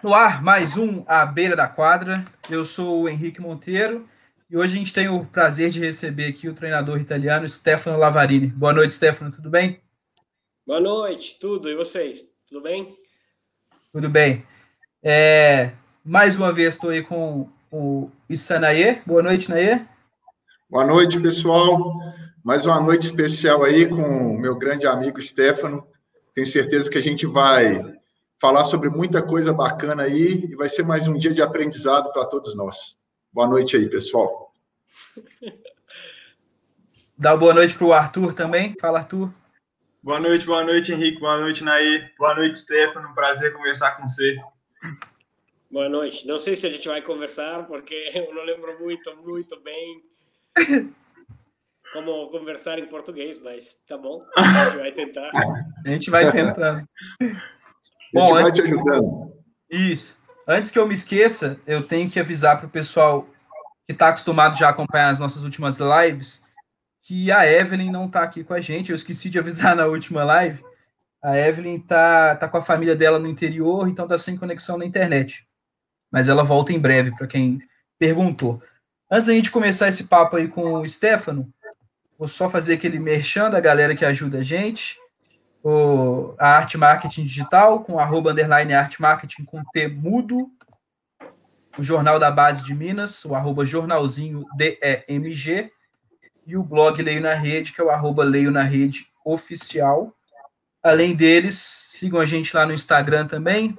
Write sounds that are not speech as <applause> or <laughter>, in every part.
No ar, mais um À Beira da Quadra. Eu sou o Henrique Monteiro e hoje a gente tem o prazer de receber aqui o treinador italiano Stefano Lavarini. Boa noite, Stefano, tudo bem? Boa noite, tudo. E vocês? Tudo bem? Tudo bem. É, mais uma vez estou aí com o Issa Naê. Boa noite, Naê. Boa noite, pessoal. Mais uma noite especial aí com o meu grande amigo Stefano. Tenho certeza que a gente vai falar sobre muita coisa bacana aí e vai ser mais um dia de aprendizado para todos nós. Boa noite aí, pessoal. <laughs> Dá boa noite para o Arthur também. Fala, Arthur. Boa noite, boa noite, Henrique. Boa noite, Naí. Boa noite, Stefano. Prazer conversar com você. Boa noite. Não sei se a gente vai conversar, porque <laughs> eu não lembro muito, muito bem como conversar em português, mas tá bom. A gente vai tentar. A gente vai tentando. <laughs> Bom, vai te ajudando. Isso. Antes que eu me esqueça, eu tenho que avisar para o pessoal que está acostumado já a acompanhar as nossas últimas lives que a Evelyn não está aqui com a gente. Eu esqueci de avisar <laughs> na última live. A Evelyn tá, tá com a família dela no interior, então tá sem conexão na internet. Mas ela volta em breve, para quem perguntou. Antes da gente começar esse papo aí com o Stefano, vou só fazer aquele merchan da galera que ajuda a gente o, a Arte Marketing Digital, com arroba underline Arte Marketing com T mudo, o Jornal da Base de Minas, o arroba jornalzinho DEMG, e o blog Leio na Rede, que é o arroba Leio na Rede Oficial. Além deles, sigam a gente lá no Instagram também,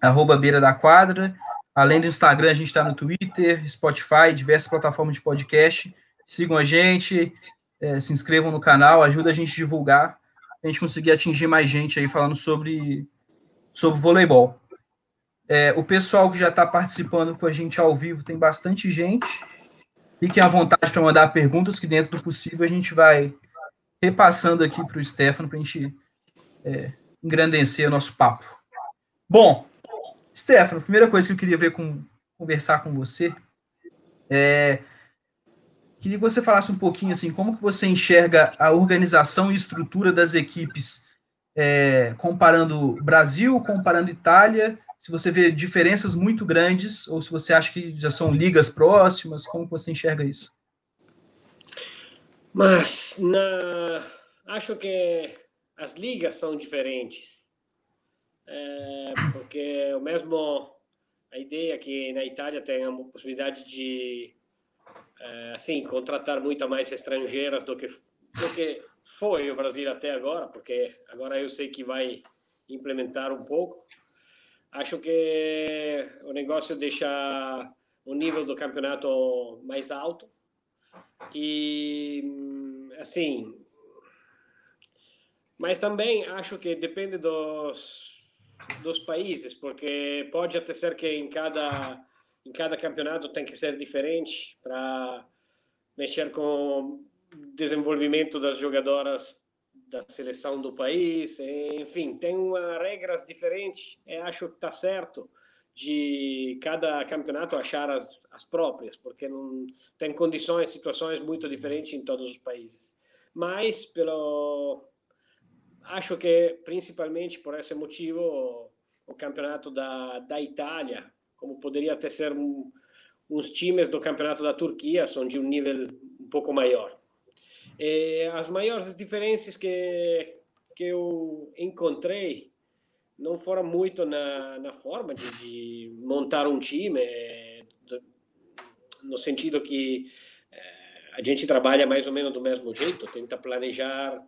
arroba Beira da Quadra. Além do Instagram, a gente está no Twitter, Spotify, diversas plataformas de podcast. Sigam a gente, é, se inscrevam no canal, ajuda a gente a divulgar a gente conseguir atingir mais gente aí falando sobre, sobre voleibol. É, o pessoal que já está participando com a gente ao vivo tem bastante gente. Fiquem à vontade para mandar perguntas, que dentro do possível a gente vai repassando aqui para o Stefano para a gente é, engrandecer o nosso papo. Bom, Stefano, primeira coisa que eu queria ver com, conversar com você é Queria que você falasse um pouquinho assim, como que você enxerga a organização e estrutura das equipes, é, comparando Brasil, comparando Itália, se você vê diferenças muito grandes, ou se você acha que já são ligas próximas, como você enxerga isso? Mas na... acho que as ligas são diferentes, é, porque o mesmo a ideia que na Itália tem a possibilidade de é, assim, contratar muito mais estrangeiras do que, do que foi o Brasil até agora, porque agora eu sei que vai implementar um pouco. Acho que o negócio deixa o nível do campeonato mais alto e assim mas também acho que depende dos dos países porque pode até ser que em cada em cada campeonato tem que ser diferente para mexer com o desenvolvimento das jogadoras da seleção do país, enfim, tem uma, regras diferentes. Eu acho que está certo de cada campeonato achar as, as próprias, porque não tem condições, situações muito diferentes em todos os países. Mas pelo acho que principalmente por esse motivo o campeonato da, da Itália como poderia até ser um, uns times do campeonato da Turquia, são de um nível um pouco maior. E as maiores diferenças que, que eu encontrei não foram muito na, na forma de, de montar um time, no sentido que eh, a gente trabalha mais ou menos do mesmo jeito, tenta planejar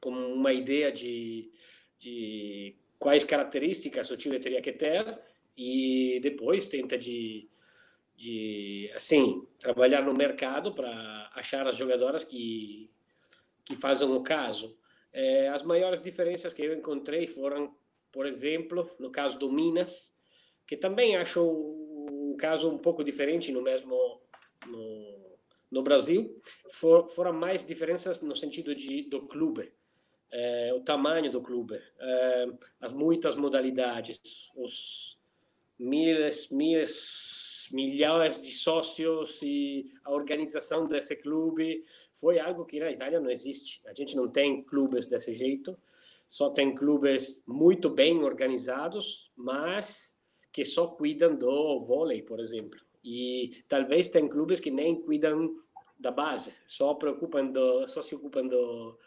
com uma ideia de, de quais características o time teria que ter e depois tenta de, de assim trabalhar no mercado para achar as jogadoras que que fazem o caso. É, as maiores diferenças que eu encontrei foram, por exemplo, no caso do Minas, que também acho um caso um pouco diferente no mesmo no, no Brasil, for, foram mais diferenças no sentido de do clube. É, o tamanho do clube, é, as muitas modalidades, os miles, miles, milhares de sócios e a organização desse clube foi algo que na Itália não existe. A gente não tem clubes desse jeito, só tem clubes muito bem organizados, mas que só cuidam do vôlei, por exemplo. E talvez tem clubes que nem cuidam da base, só preocupam do, só se ocupam do,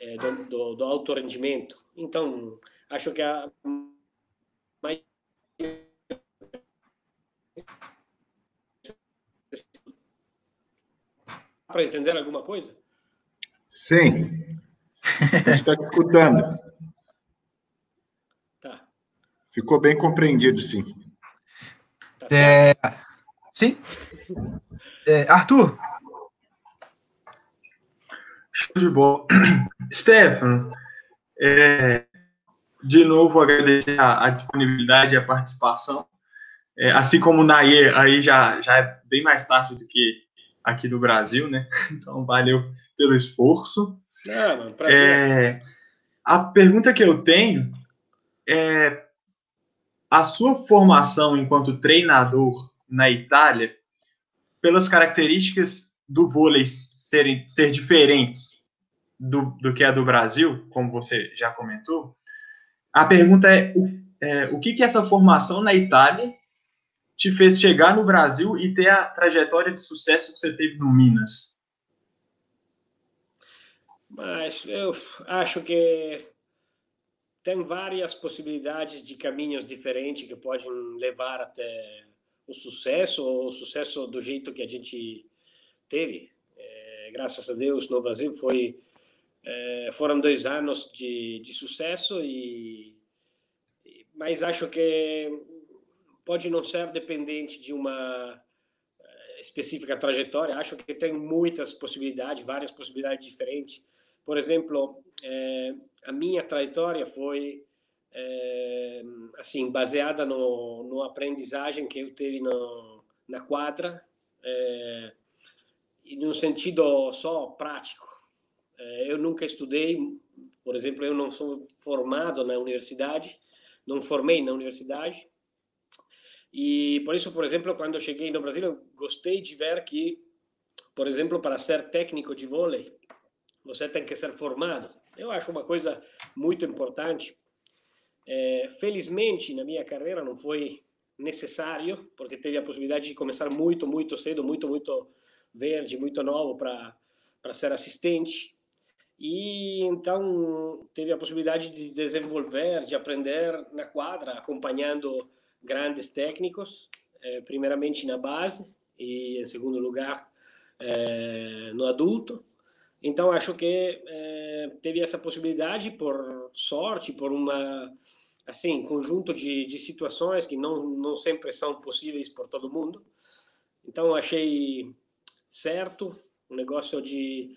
é, do, do, do alto rendimento. Então, acho que a para entender alguma coisa? Sim. <laughs> A gente está te escutando. Tá. Ficou bem compreendido, sim. Tá é... Sim. É, Arthur. Show de bola. <clears throat> Stefano, é, de novo agradecer a, a, disponibilidade e a participação. É, assim como o Nair, aí já, já é bem mais tarde do que aqui no Brasil, né? <laughs> Então, valeu pelo esforço. É, mano. É, a pergunta que eu tenho é a sua formação enquanto treinador na Itália, pelas características do vôlei serem ser diferentes do, do que é do Brasil, como você já comentou, a pergunta é o, é, o que, que essa formação na Itália te fez chegar no Brasil e ter a trajetória de sucesso que você teve no Minas? Mas eu acho que tem várias possibilidades de caminhos diferentes que podem levar até o sucesso ou o sucesso do jeito que a gente teve. É, graças a Deus no Brasil foi é, foram dois anos de, de sucesso e mas acho que pode não ser dependente de uma eh, específica trajetória. Acho que tem muitas possibilidades, várias possibilidades diferentes. Por exemplo, é, a minha trajetória foi é, assim baseada no, no aprendizagem que eu tive no, na quadra é, e no sentido só prático. eu nunca estudei, por exemplo, eu não sou formado na universidade, não formei na universidade, e por isso, por exemplo, quando cheguei no Brasil, eu gostei de ver que, por exemplo, para ser técnico de vôlei, você tem que ser formado. Eu acho uma coisa muito importante. É, felizmente, na minha carreira não foi necessário, porque teve a possibilidade de começar muito, muito cedo, muito, muito verde, muito novo para ser assistente. E então teve a possibilidade de desenvolver, de aprender na quadra, acompanhando grandes técnicos, eh, primeiramente na base e, em segundo lugar, eh, no adulto. Então, acho que eh, teve essa possibilidade por sorte, por uma assim conjunto de, de situações que não não sempre são possíveis por todo mundo. Então, achei certo o negócio de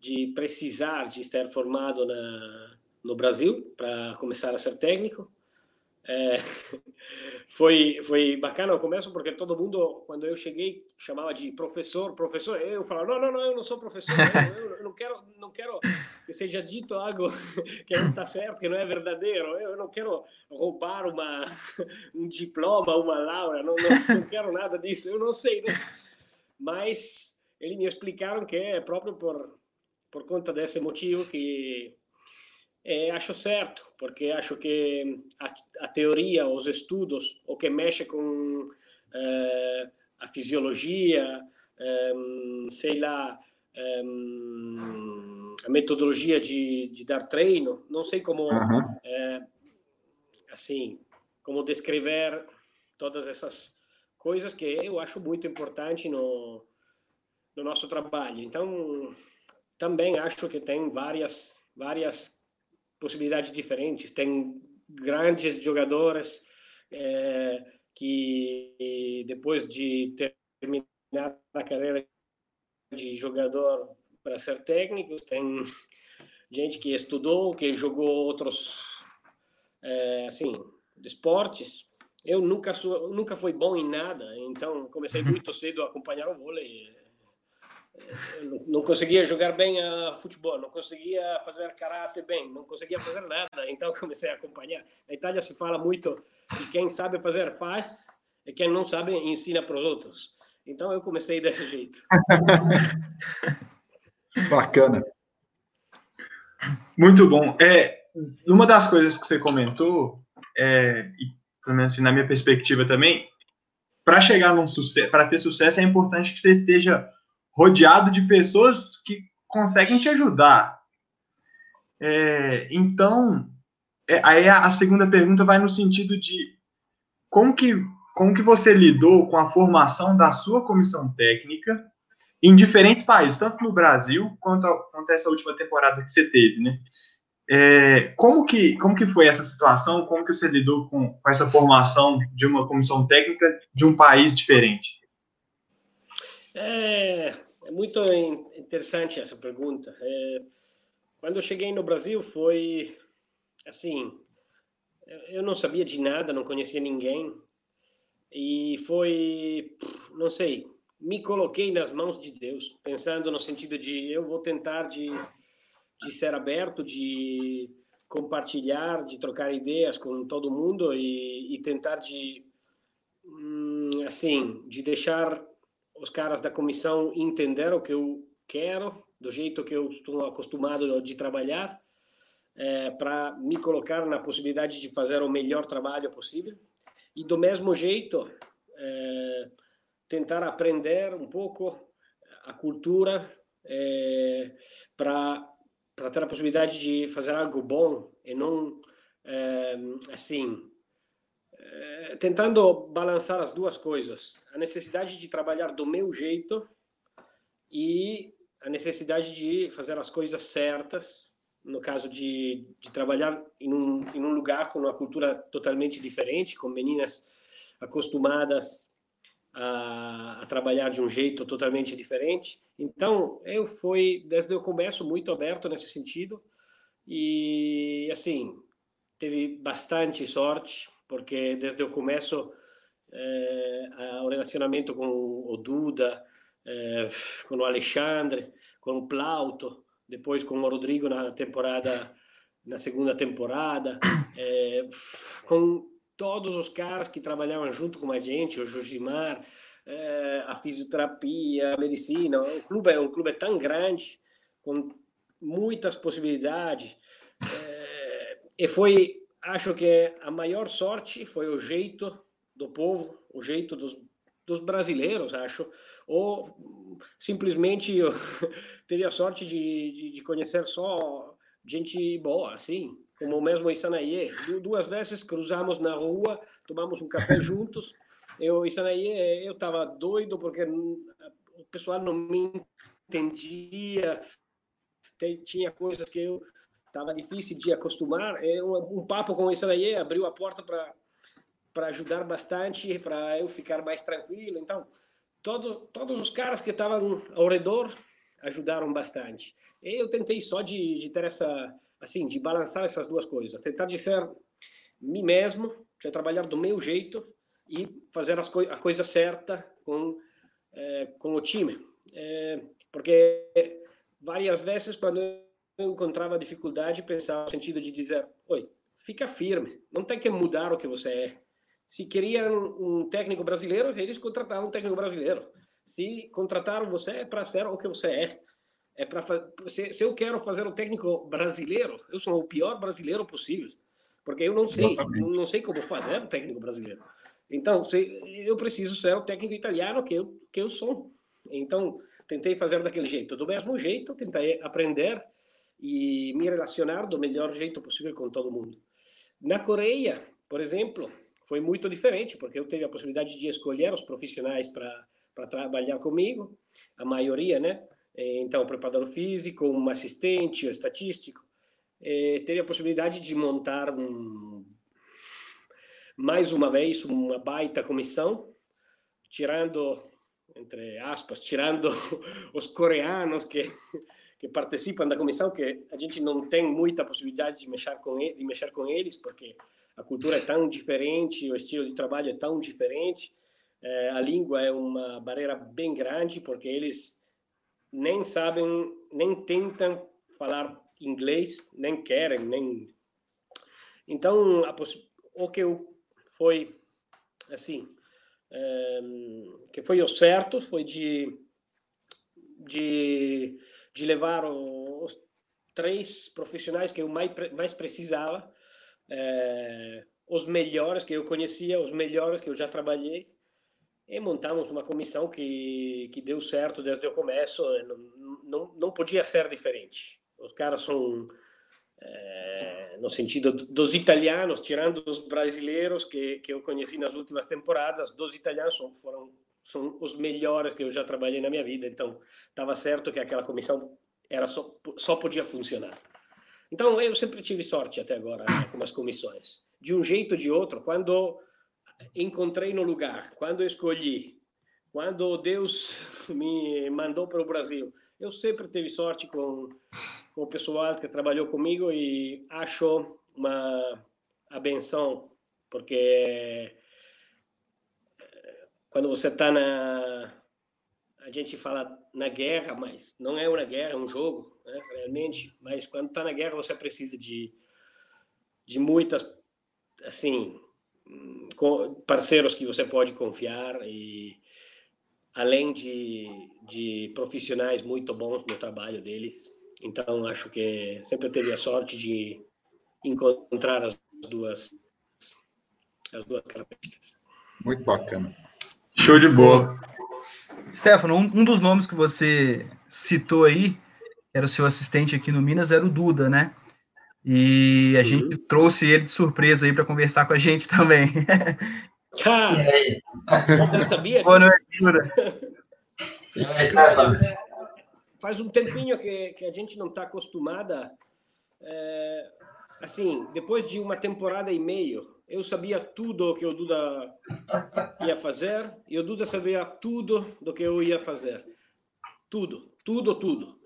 de precisar de estar formado na, no Brasil para começar a ser técnico é, <laughs> foi, foi bacana no começo, porque todo mundo, quando eu cheguei, chamava de professor, professor. Eu falava, não, não, não, eu não sou professor, eu, eu não, quero, não quero que seja dito algo <laughs> que não está certo, que não é verdadeiro. Eu não quero roubar uma, <laughs> um diploma, uma laura, não, não, não quero nada disso, eu não sei. Né? Mas eles me explicaram que é próprio por, por conta desse motivo que é, acho certo, porque acho que a, a, teoria, os estudos, o que mexe com é, a fisiologia, é, sei lá, é, a metodologia de, de, dar treino, não sei como, uhum. assim, como descrever todas essas coisas que eu acho muito importante no, no nosso trabalho. Então, também acho que tem várias várias possibilidades diferentes. Tem grandes jogadores é, que depois de terminar a carreira de jogador para ser técnico, tem gente que estudou, que jogou outros é, assim esportes. Eu nunca sou, nunca fui bom em nada, então comecei muito <laughs> cedo a acompanhar o vôlei não conseguia jogar bem a futebol, não conseguia fazer karate bem, não conseguia fazer nada, então <laughs> comecei a acompanhar. Na Itália se fala muito que quem sabe fazer faz e quem não sabe ensina para os outros. Então eu comecei desse jeito. <laughs> Bacana. Muito bom. É, uma das coisas que você comentou, é, pelo menos assim, na minha perspectiva também, para chegar num sucesso, para ter sucesso é importante que você esteja rodeado de pessoas que conseguem te ajudar. É, então, é, aí a, a, segunda pergunta vai no sentido de como que, como que você lidou com a formação da sua comissão técnica em diferentes países, tanto no Brasil quanto, a, quanto essa última temporada que você teve, né? É, como, que, como que foi essa situação? Como que você lidou com, com essa formação de uma comissão técnica de um país diferente? É, é muito interessante essa pergunta. É, quando eu cheguei no Brasil foi assim, eu não sabia de nada, não conhecia ninguém e foi, não sei, me coloquei nas mãos de Deus, pensando no sentido de eu vou tentar de, de ser aberto, de compartilhar, de trocar ideias com todo mundo e, e tentar de hum, assim, de deixar os caras da comissão entender o que eu quero, do jeito que eu estou acostumado de trabalhar, é, para me colocar na possibilidade de fazer o melhor trabalho possível. E do mesmo jeito, é, tentar aprender um pouco a cultura é, para para ter a possibilidade de fazer algo bom e não é, assim é, tentando balançar as duas coisas a necessidade de trabalhar do meu jeito e a necessidade de fazer as coisas certas no caso de, de trabalhar em um, em um lugar com uma cultura totalmente diferente com meninas acostumadas a, a, trabalhar de um jeito totalmente diferente. Então, eu fui, desde o começo, muito aberto nesse sentido. E, assim, teve bastante sorte, porque desde o começo, é, o relacionamento com o Duda, é, com o Alexandre, com o Plauto, depois com o Rodrigo na temporada, na segunda temporada, é, com todos os caras que trabalhavam junto com a gente, o Josimar, é, a fisioterapia, a medicina. O clube é um clube tão grande, com muitas possibilidades. É, e foi, acho que a maior sorte foi o jeito do povo, o jeito dos, dos brasileiros, acho. Ou simplesmente eu <laughs> teve a sorte de, de, de conhecer só gente boa, assim como mesmo Isanaie. Duas vezes cruzamos na rua, tomamos um café juntos. Eu, Isanaie, eu estava doido porque o pessoal não me entendia, tinha coisas que eu estava difícil de acostumar. Eu, um papo com o Isanaie abriu a porta para para ajudar bastante, para eu ficar mais tranquilo. Então, todo, todos os caras que estavam ao redor ajudaram bastante. Eu tentei só de, de ter essa assim, de balançar essas duas coisas, tentar de ser mim mesmo, de trabalhar do meu jeito e fazer as co a coisa certa com é, com o time, é, porque várias vezes quando eu encontrava dificuldade pensava no sentido de dizer, oi, fica firme, não tem que mudar o que você é. Se queriam um técnico brasileiro, eles contratavam um técnico brasileiro. Se contrataram você é para ser o que você é é para se, se eu quero fazer o técnico brasileiro, eu sou o pior brasileiro possível, porque eu não sei, não sei como fazer o técnico brasileiro. Então, se, eu preciso ser o técnico italiano que eu que eu sou. Então, tentei fazer daquele jeito, do mesmo jeito, tentei aprender e me relacionar do melhor jeito possível com todo mundo. Na Coreia, por exemplo, foi muito diferente, porque eu tive a possibilidade de escolher os profissionais para trabalhar comigo, a maioria, né? então, preparador físico, um assistente, um estatístico, é, teria a possibilidade de montar um, mais uma vez uma baita comissão, tirando, entre aspas, tirando <laughs> os coreanos que, que participam da comissão, que a gente não tem muita possibilidade de mexer com, ele, de mexer com eles, porque a cultura é tão diferente, o estilo de trabalho é tão diferente, é, a língua é uma barreira bem grande, porque eles nem sabem, nem tentam falar inglês, nem querem, nem. Então, a, o que foi assim, que foi o certo foi de de, de levar os três profissionais que eu mais mais precisava, é, os melhores que eu conhecia, os melhores que eu já trabalhei, e montamos uma comissão que, que deu certo desde o começo. Não, não, não podia ser diferente. Os caras são, é, no sentido dos italianos, tirando os brasileiros que, que eu conheci nas últimas temporadas, dos italianos foram são os melhores que eu já trabalhei na minha vida. Então, estava certo que aquela comissão era só, só podia funcionar. Então, eu sempre tive sorte até agora né, com as comissões. De um jeito ou de outro, quando encontrei no lugar, quando escolhi, quando Deus <laughs> me mandou para o Brasil, eu sempre tive sorte com, o pessoal que trabalhou comigo e acho uma a benção, porque eh, quando você está na a gente fala na guerra, mas não é uma guerra, é um jogo, né, realmente. Mas quando está na guerra, você precisa de, de muitas, assim, parceiros que você pode confiar e além de, de profissionais muito bons no trabalho deles. Então, acho que sempre teve a sorte de encontrar as duas, as duas características. Muito bacana. Show de bola. Stefano, um, um, dos nomes que você citou aí, que era o seu assistente aqui no Minas, era o Duda, né? E a uhum. gente trouxe ele de surpresa aí para conversar com a gente <laughs> também. Cara, você sabia? Boa noite, Duda. Faz um tempinho que, que a gente não está acostumada. É, assim, depois de uma temporada e meio, eu sabia tudo o que o Duda ia fazer e o Duda sabia tudo do que eu ia fazer. Tudo, tudo, tudo.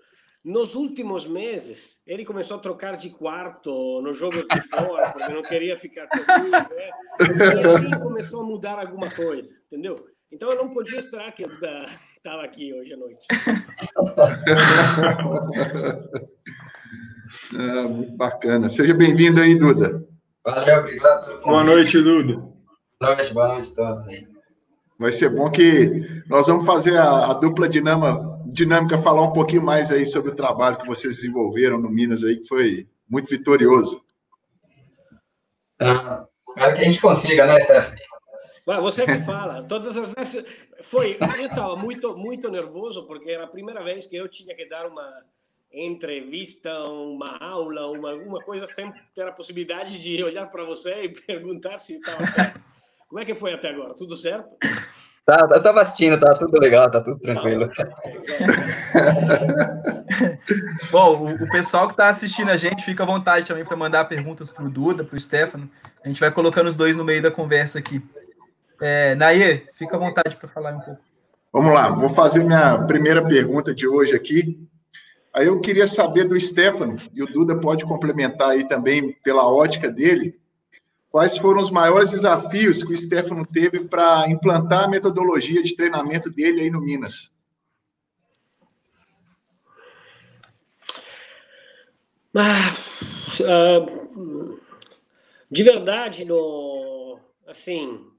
Nos últimos meses, ele começou a trocar de quarto nos jogos de fora, porque não queria ficar comigo. Né? E aí começou a mudar alguma coisa, entendeu? Então eu não podia esperar que eu estava aqui hoje à noite. <laughs> Ah, muito bacana. Seja bem-vindo aí, Duda. Valeu, obrigado. Boa noite, Duda. Boa noite, boa noite a todos aí. Vai ser bom que nós vamos fazer a, a dupla dinama, dinâmica, falar um pouquinho mais aí sobre o trabalho que vocês desenvolveram no Minas aí, que foi muito vitorioso. Ah, espero que a gente consiga, né, Stephanie? Você que fala. Todas as vezes foi. Eu estava muito, muito nervoso porque era a primeira vez que eu tinha que dar uma entrevista, uma aula, uma, alguma coisa, sempre ter a possibilidade de olhar para você e perguntar se estava certo. Como é que foi até agora? Tudo certo? Tá, eu tava assistindo, tá tudo legal, tá tudo tranquilo. <laughs> Bom, o, o, pessoal que está assistindo a gente, fica à vontade também para mandar perguntas para o Duda, para o Stefano. A gente vai colocando os dois no meio da conversa aqui. É, Nair, fica à vontade para falar um pouco. Vamos lá, vou fazer minha primeira pergunta de hoje aqui. Aí eu queria saber do Stefano, e o Duda pode complementar aí também pela ótica dele, quais foram os maiores desafios que o Stefano teve para implantar a metodologia de treinamento dele aí no Minas? Ah, uh, de verdade, no, assim,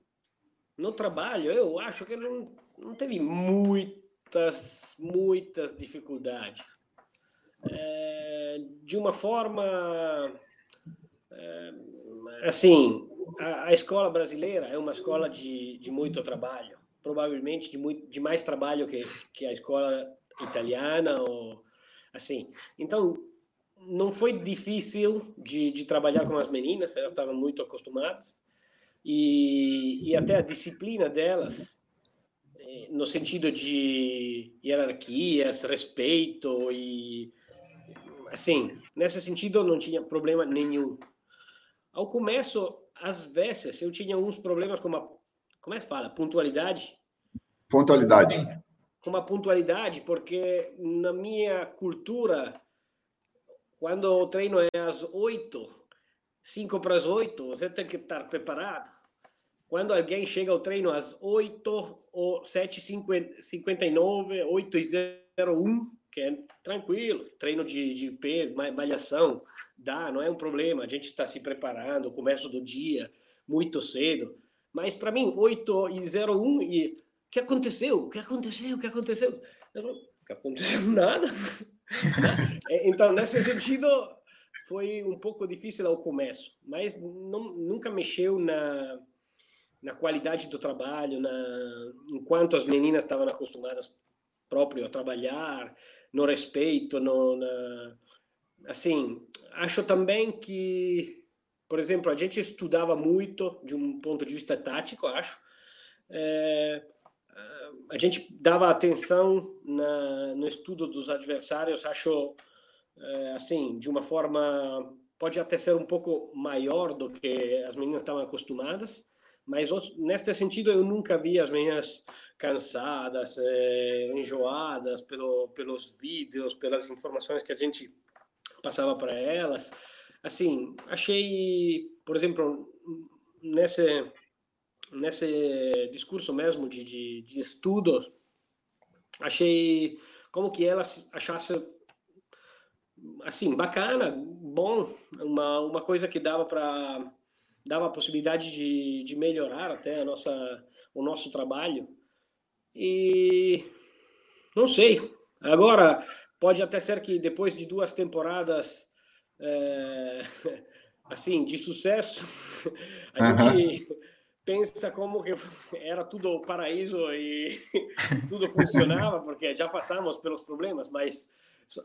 no trabalho, eu acho que não, não teve muitas, muitas dificuldades. É, de uma forma é, assim a, a, escola brasileira é uma escola de, de muito trabalho provavelmente de muito de mais trabalho que, que a escola italiana ou assim. Então não foi difícil de, de trabalhar com as meninas elas estavam muito acostumadas e, e até a disciplina delas eh, no sentido de hierarquias respeito e assim, nesse sentido não tinha problema nenhum. Ao começo, às vezes, eu tinha uns problemas com a, como é que fala, pontualidade. Pontualidade. Com a pontualidade, porque na minha cultura, quando o treino é às oito, cinco para as oito, você tem que estar preparado. Quando alguém chega ao treino às oito ou sete cinquenta e nove, oito e zero um, que é tranquilo, treino de, de peso, malhação, dá, não é um problema, a gente está se preparando, começo do dia, muito cedo, mas para mim, 8 e 01, e o que aconteceu? O que aconteceu? O que aconteceu? Eu não, que aconteceu <laughs> nada. <laughs> É, então, nesse sentido, foi um pouco difícil ao começo, mas não, nunca mexeu na, na qualidade do trabalho, na, enquanto as meninas estavam acostumadas próprio a trabalhar, no respeito, no, na, assim, acho também que, por exemplo, a gente estudava muito de um ponto de vista tático, acho, é, a gente dava atenção na, no estudo dos adversários, acho, é, assim, de uma forma, pode até ser um pouco maior do que as meninas estavam acostumadas, mas neste sentido eu nunca vi as meninas cansadas, é, enjoadas pelo, pelos vídeos, pelas informações que a gente passava para elas. Assim, achei, por exemplo, nesse nesse discurso mesmo de, de, de estudos, achei como que elas achassem assim bacana, bom, uma uma coisa que dava para dava a possibilidade de, de melhorar até a nossa o nosso trabalho e não sei agora pode até ser que depois de duas temporadas é, <laughs> assim de sucesso <laughs> a uhum. gente pensa como que <laughs> era tudo paraíso e <laughs> tudo funcionava, porque já passamos pelos problemas, mas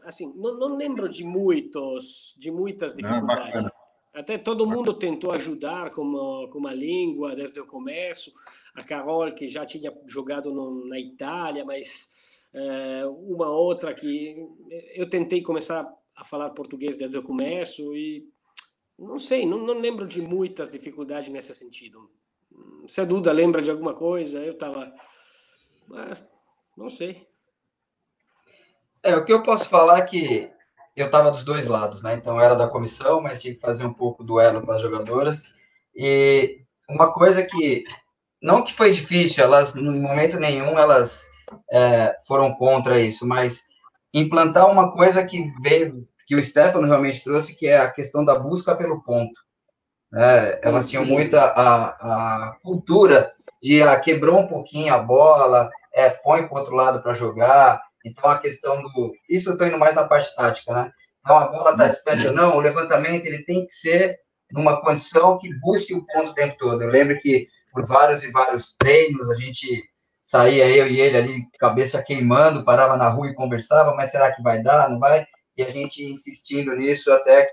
assim, não, não lembro de muitos, de muitas dificuldades. Não, Até todo mundo tentou ajudar com, com a língua desde o começo. A Carol, que já tinha jogado no, na Itália, mas é, uma outra que eu tentei começar a falar português desde o começo e não sei, não, não lembro de muitas dificuldades nesse sentido se a Duda lembra de alguma coisa, eu estava. Não sei. É, o que eu posso falar é que eu estava dos dois lados, né? Então, era da comissão, mas tinha que fazer um pouco duelo com as jogadoras. E uma coisa que, não que foi difícil, elas, no momento nenhum, elas é, foram contra isso, mas implantar uma coisa que veio, que o Stefano realmente trouxe, que é a questão da busca pelo ponto. É, elas tinham muita a, a cultura de ah, quebrou um pouquinho a bola, é, põe para o outro lado para jogar. Então, a questão do. Isso eu estou indo mais na parte tática, né? Então, a bola está distante ou não, o levantamento ele tem que ser numa condição que busque o ponto o tempo todo. Eu lembro que por vários e vários treinos a gente saía eu e ele ali, cabeça queimando, parava na rua e conversava, mas será que vai dar? Não vai? E a gente insistindo nisso até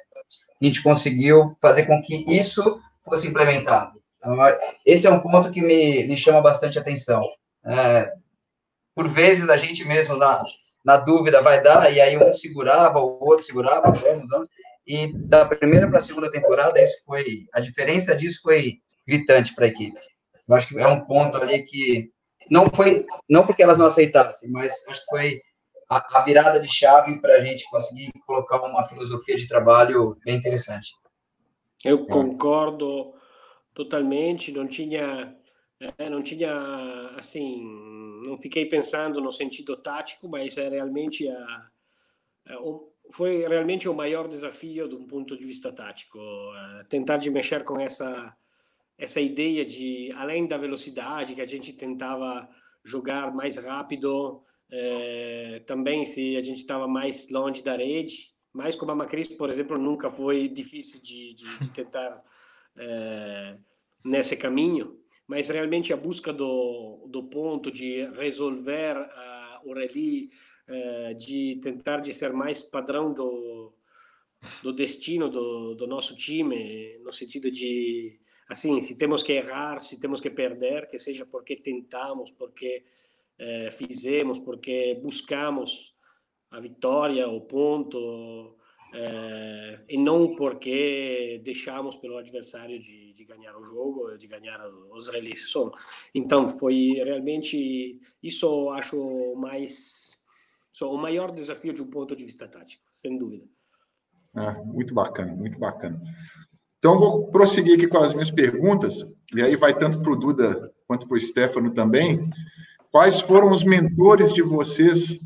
a gente conseguiu fazer com que isso fosse implementado. Então, esse é um ponto que me, me chama bastante atenção. É, por vezes a gente mesmo na, na dúvida vai dar, e aí um segurava, o outro segurava, vamos, vamos, e da primeira para a segunda temporada, isso foi, a diferença disso foi gritante para a equipe. Eu acho que é um ponto ali que não foi, não porque elas não aceitassem, mas acho que foi a, a virada de chave para a gente conseguir colocar uma filosofia de trabalho bem interessante. Eu é. concordo totalmente, não tinha é, não tinha assim não fiquei pensando no sentido tático mas é realmente a, a foi realmente o maior desafio de um ponto de vista tático tentar de mexer com essa essa ideia de além da velocidade que a gente tentava jogar mais rápido é, também se a gente estava mais longe da rede, mas como a Macris, por exemplo, nunca foi difícil de, de, de tentar <laughs> é, nesse caminho, mas realmente a busca do, do ponto de resolver uh, o rally, uh, de tentar de ser mais padrão do, do destino do, do nosso time, no sentido de, assim, se temos que errar, se temos que perder, que seja porque tentamos, porque é, fizemos, porque buscamos a vitória, o ponto, é, e não porque deixamos pelo adversário de, de ganhar o jogo, de ganhar os releases. Então, foi realmente isso, acho mais só o maior desafio de um ponto de vista tático, sem dúvida. É, muito bacana, muito bacana. Então, vou prosseguir aqui com as minhas perguntas, e aí vai tanto para o Duda quanto para o Stefano também. Quais foram os mentores de vocês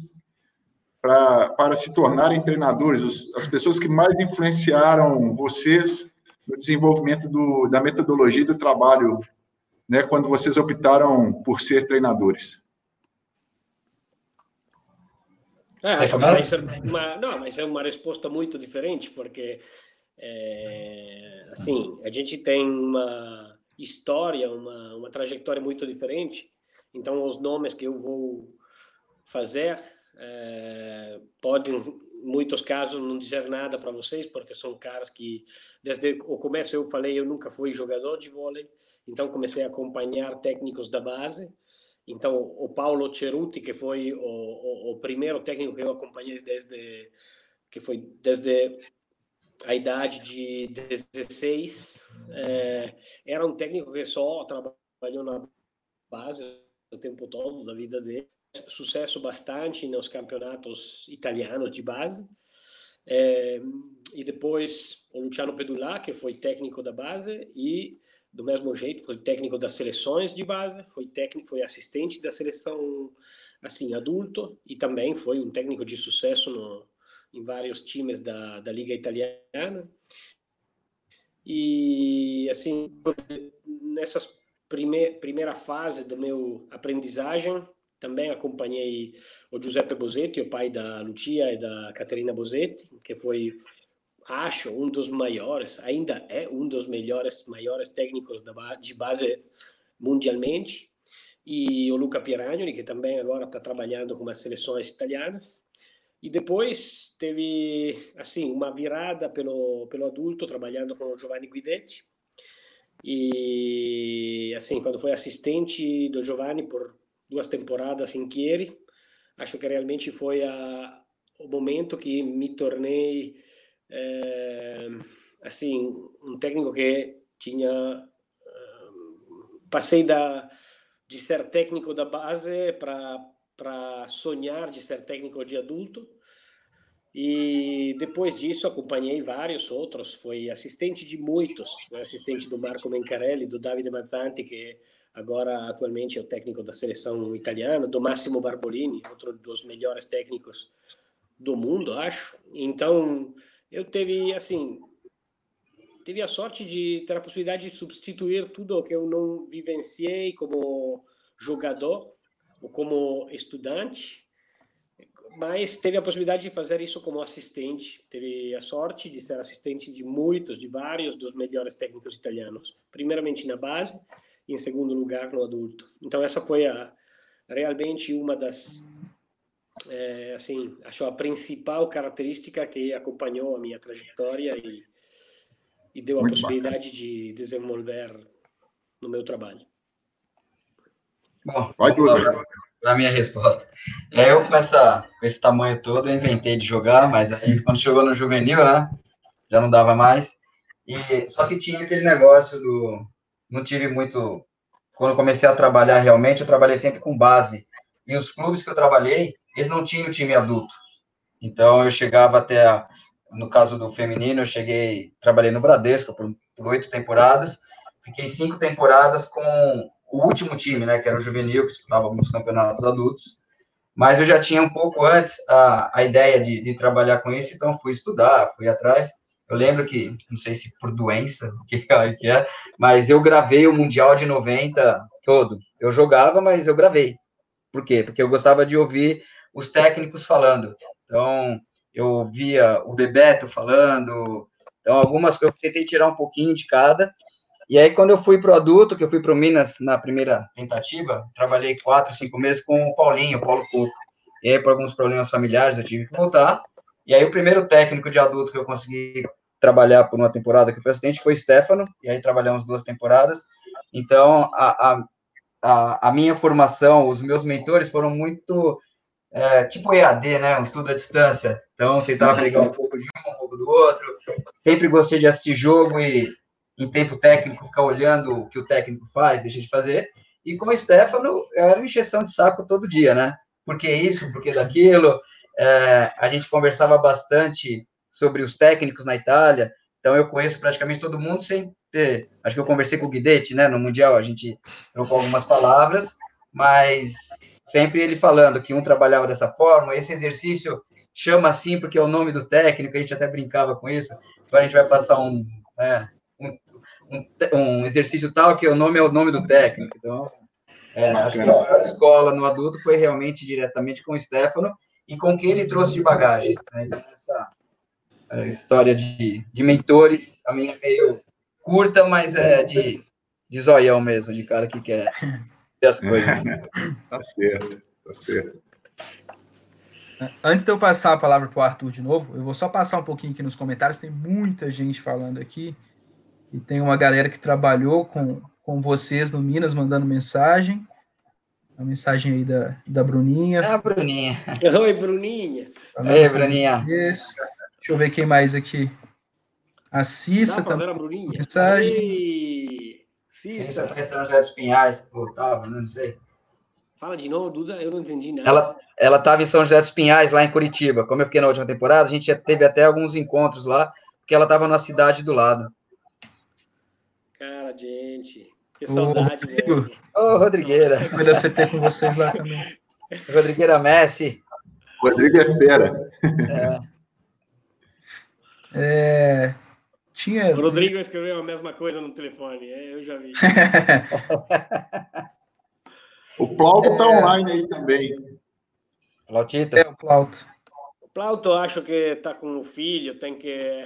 pra, para se tornarem treinadores? Os, as pessoas que mais influenciaram vocês no desenvolvimento do, da metodologia do trabalho, né, quando vocês optaram por ser treinadores? É, mas uma, não, mas é uma resposta muito diferente, porque É, assim, a gente tem uma história, uma, uma trajetória muito diferente, então os nomes que eu vou fazer é, podem, em muitos casos, não dizer nada para vocês, porque são caras que, desde o começo eu falei, eu nunca fui jogador de vôlei, então comecei a acompanhar técnicos da base, então o Paulo Ceruti, que foi o, o, o primeiro técnico que eu acompanhei desde que foi desde a idade de 16, é, era um técnico que só trabalhou na base o tempo todo da vida dele. Sucesso bastante nos campeonatos italianos de base. É, e depois o Luciano Pedulà, que foi técnico da base, e do mesmo jeito foi técnico das seleções de base, foi técnico, foi assistente da seleção assim adulto e também foi um técnico de sucesso no, em vários times da, da Liga Italiana. E, assim, nessa prime, primeira fase do meu aprendizagem, também acompanhei o Giuseppe Bosetti, o pai da Lucia e da Caterina Bosetti, que foi, acho, um dos maiores, ainda é um dos melhores, maiores técnicos de base mundialmente. E o Luca Pieragnoli, que também agora está trabalhando com as seleções italianas. E depois teve assim uma virada pelo pelo adulto trabalhando com o Giovanni Guidetti. E assim, quando foi assistente do Giovanni por duas temporadas em Chieri, acho que realmente foi a, o momento que me tornei é, assim um técnico que tinha passei da de ser técnico da base para para sonhar de ser técnico de adulto. E depois disso acompanhei vários outros, foi assistente de muitos, foi assistente do Marco Mencarelli, do Davide Mazzanti, que agora atualmente é o técnico da seleção italiana, do Massimo Barbolini, outro dos melhores técnicos do mundo, acho. Então, eu teve assim, tive a sorte de ter a possibilidade de substituir tudo o que eu não vivenciei como jogador ou como estudante, mas teve a possibilidade de fazer isso como assistente. Teve a sorte de ser assistente de muitos, de vários dos melhores técnicos italianos. Primeiramente na base e em segundo lugar no adulto. Então essa foi a realmente uma das é, assim acho a principal característica que acompanhou a minha trajetória e, e deu a Muito possibilidade bacana. de desenvolver no meu trabalho. Bom, Vai para minha resposta. É, eu com, essa, com esse tamanho todo, eu inventei de jogar, mas aí quando chegou no juvenil, né, já não dava mais. E, só que tinha aquele negócio do... Não tive muito... Quando comecei a trabalhar realmente, eu trabalhei sempre com base. E os clubes que eu trabalhei, eles não tinham time adulto. Então, eu chegava até... A, no caso do feminino, eu cheguei... Trabalhei no Bradesco por oito temporadas. Fiquei cinco temporadas com o último time, né, que era o juvenil, que disputava alguns campeonatos adultos, mas eu já tinha um pouco antes a, a ideia de, de trabalhar com isso, então fui estudar, fui atrás. Eu lembro que, não sei se por doença, <laughs> o que, que é, mas eu gravei o Mundial de 90 todo. Eu jogava, mas eu gravei. Por quê? Porque eu gostava de ouvir os técnicos falando. Então, eu via o Bebeto falando. Então, algumas eu tentei tirar um pouquinho de cada, e aí, quando eu fui para o adulto, que eu fui para o Minas na primeira tentativa, trabalhei quatro, cinco meses com o Paulinho, Paulo Couto. E aí, por alguns problemas familiares, eu tive que voltar. E aí, o primeiro técnico de adulto que eu consegui trabalhar por uma temporada que foi assistente foi Stefano, e aí trabalhamos duas temporadas. Então, a, a, a minha formação, os meus mentores foram muito é, tipo EAD, né? Um estudo à distância. Então, tentava pegar um pouco de um, um pouco do outro. Sempre gostei de assistir jogo e em tempo técnico, ficar olhando o que o técnico faz, deixa de fazer. E com o Stefano, era uma encheção de saco todo dia, né? Por que isso, por que daquilo? É, a gente conversava bastante sobre os técnicos na Itália, então eu conheço praticamente todo mundo sem ter. Acho que eu conversei com o Guidetti, né? No Mundial, a gente trocou algumas palavras, mas sempre ele falando que um trabalhava dessa forma, esse exercício chama assim porque é o nome do técnico, a gente até brincava com isso, então a gente vai passar um. É, um, um, exercício tal que o nome é o nome do técnico. Então, é, acho que a maior escola no adulto foi realmente diretamente com o Stefano e com o que ele trouxe de bagagem. Né? Então, essa, a história de, de mentores, a minha é meio curta, mas é de, de zoião mesmo, de cara que quer ver as coisas. <laughs> tá certo, tá certo. Antes de eu passar a palavra para o Arthur de novo, eu vou só passar um pouquinho aqui nos comentários. Tem muita gente falando aqui. E tem uma galera que trabalhou com, com vocês no Minas mandando mensagem. A mensagem aí da, da Bruninha. É a Bruninha. <laughs> Oi, Bruninha. Oi, Bruninha. Deixa eu ver quem mais aqui. A Cissa também. A Bruninha. Mensagem. Ei, Cissa. Cissa São José dos Pinhais, ou tava, não sei. Fala de novo, Duda, eu não entendi nada. Ela, ela estava em São José dos Pinhais, lá em Curitiba. Como eu fiquei na última temporada, a gente já teve até alguns encontros lá, porque ela estava na cidade do lado. Gente, que saudade, velho. Ô, Rodrigueira. Foi da CT com vocês lá também. Rodrigueira Messi. Rodrigo é fera. É. é... Tinha... O Rodrigo escreveu a mesma coisa no telefone, é, eu já vi. <laughs> o Plauto está é... online aí também. Plautito? É, o Plauto. Plauto, acho que está com o filho, tem que...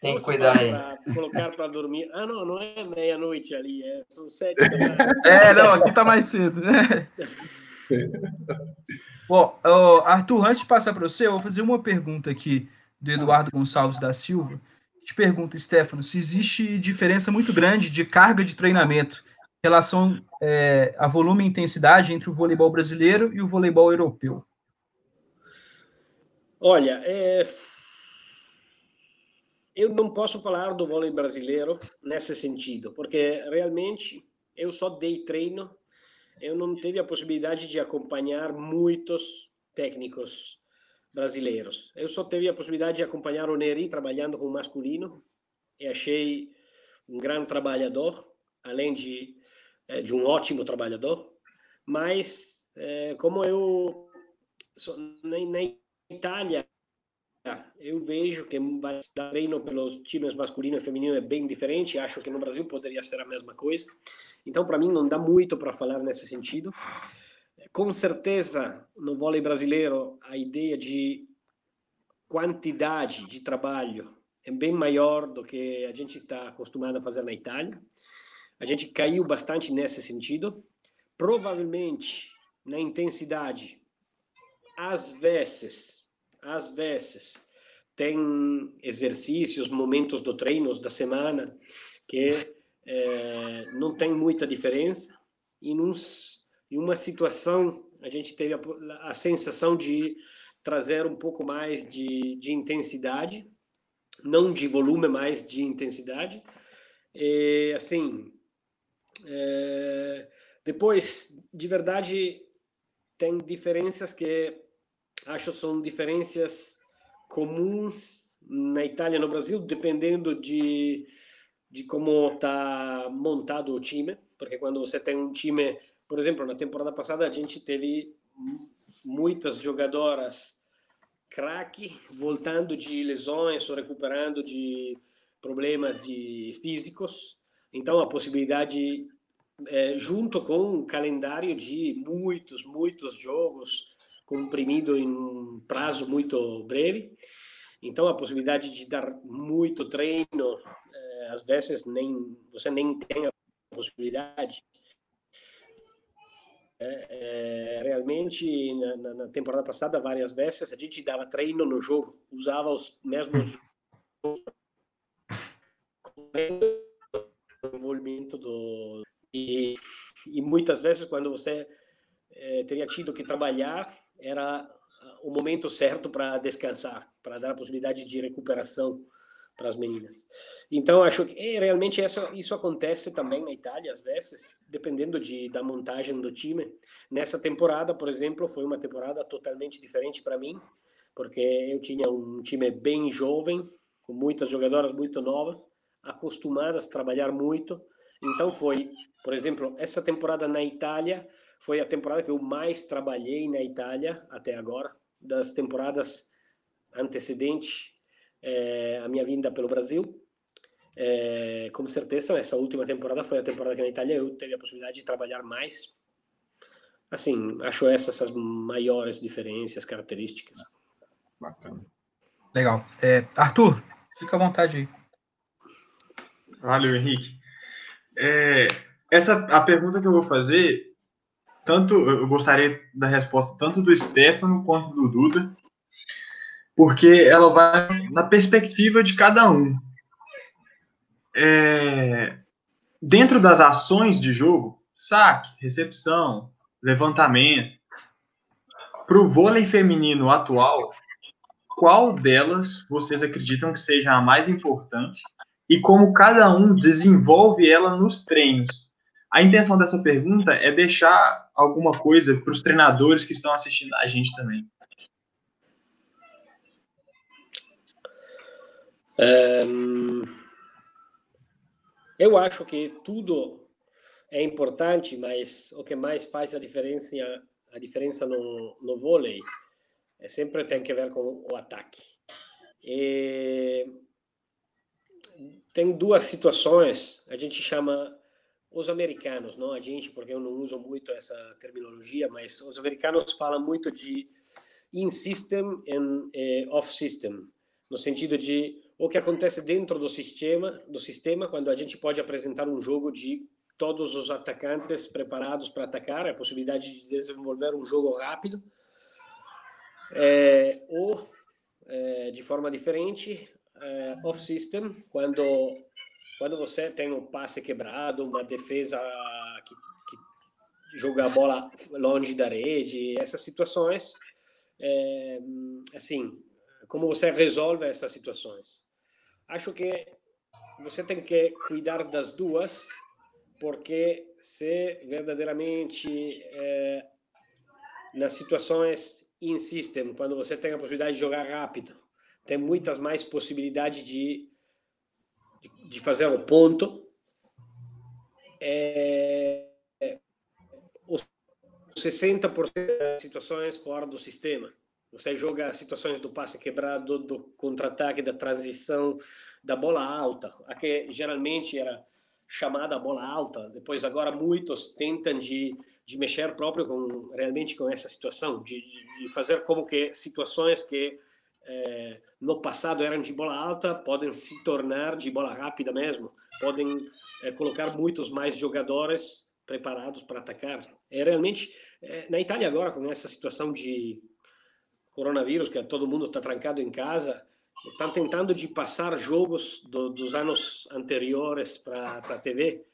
Tem que cuidar aí. Colocar para dormir. Ah, não, não é meia-noite ali, é, são sete <laughs> É, não, aqui está mais cedo. Né? <laughs> Bom, Arthur, antes de passar para você, eu vou fazer uma pergunta aqui do Eduardo Gonçalves da Silva. Te pergunta, Stefano, se existe diferença muito grande de carga de treinamento em relação é, a volume e intensidade entre o voleibol brasileiro e o voleibol europeu? Olha, é... eu não posso falar do vôlei brasileiro nesse sentido, porque realmente eu só dei treino, eu não tive a possibilidade de acompanhar muitos técnicos brasileiros. Eu só tive a possibilidade de acompanhar o Neri trabalhando com o masculino e achei um grande trabalhador, além de é, de um ótimo trabalhador, mas é, como eu na, na Itália eu vejo que o treino pelos times masculino e feminino é bem diferente. Acho que no Brasil poderia ser a mesma coisa. Então, para mim, não dá muito para falar nesse sentido. Com certeza, no vôlei brasileiro, a ideia de quantidade de trabalho é bem maior do que a gente está acostumado a fazer na Itália. A gente caiu bastante nesse sentido. Provavelmente, na intensidade, às vezes, às vezes, tem exercícios, momentos do treinos da semana que é, não tem muita diferença. E nos, em uma situação, a gente teve a, a sensação de trazer um pouco mais de, de intensidade, não de volume, mas de intensidade. E, assim, é, depois, de verdade, tem diferenças que acho são diferenças comuns na Itália e no Brasil, dependendo de, de como está montado o time. Porque quando você tem um time, por exemplo, na temporada passada a gente teve muitas jogadoras craque voltando de lesões ou recuperando de problemas de físicos então, a possibilidade, é, junto com um calendário de muitos, muitos jogos comprimido em um prazo muito breve, então a possibilidade de dar muito treino, é, às vezes nem você nem tem a possibilidade. É, é, realmente na, na, temporada passada várias vezes a gente dava treino no jogo, usava os mesmos <laughs> envolvimento do e, e muitas vezes quando você é, teria tido que trabalhar era o momento certo para descansar, para dar a possibilidade de recuperação para as meninas. Então acho que é, realmente isso, isso acontece também na Itália às vezes, dependendo de da montagem do time. Nessa temporada, por exemplo, foi uma temporada totalmente diferente para mim, porque eu tinha um time bem jovem, com muitas jogadoras muito novas acostumadas a trabalhar muito. Então foi, por exemplo, essa temporada na Itália foi a temporada que eu mais trabalhei na Itália até agora, das temporadas antecedentes é, a minha vinda pelo Brasil. É, com certeza, essa última temporada foi a temporada que na Itália eu tive a possibilidade de trabalhar mais. Assim, acho essas as maiores diferenças, características. Bacana. Legal. É, Arthur, fica à vontade aí. Valeu, Henrique. É, essa a pergunta que eu vou fazer, tanto eu gostaria da resposta tanto do Stefano quanto do Duda, porque ela vai na perspectiva de cada um. É, dentro das ações de jogo, saque, recepção, levantamento, para o vôlei feminino atual, qual delas vocês acreditam que seja a mais importante e como cada um desenvolve ela nos treinos? A intenção dessa pergunta é deixar alguma coisa para os treinadores que estão assistindo a gente também. Eu acho que tudo é importante, mas o que mais faz a diferença, a diferença no, no vôlei é sempre tem que ver com o ataque. E tem duas situações, a gente chama os americanos, não a gente, porque eu não uso muito essa terminologia, mas os americanos falam muito de in-system e off-system, no sentido de o que acontece dentro do sistema, do sistema quando a gente pode apresentar um jogo de todos os atacantes preparados para atacar, a possibilidade de desenvolver um jogo rápido, é, ou é, de forma diferente, é, off-system, quando quando você tem um passe quebrado, uma defesa que, que joga a bola longe da rede, essas situações, é, assim, como você resolve essas situações? Acho que você tem que cuidar das duas, porque se verdadeiramente é, nas situações insistem, quando você tem a possibilidade de jogar rápido, tem muitas mais possibilidades de de fazer o ponto. É, os 60% das situações fora do sistema. Você joga situações do passe quebrado, do contra-ataque, da transição, da bola alta, a que geralmente era chamada bola alta. Depois agora muitos tentam de, de mexer próprio com realmente com essa situação, de, de, de fazer como que situações que é, no passado eram de bola alta, podem se tornar de bola rápida mesmo, podem é, colocar muitos mais jogadores preparados para atacar. É realmente é, na Itália agora com essa situação de coronavírus que todo mundo está trancado em casa, estão tentando de passar jogos do, dos anos anteriores para a TV.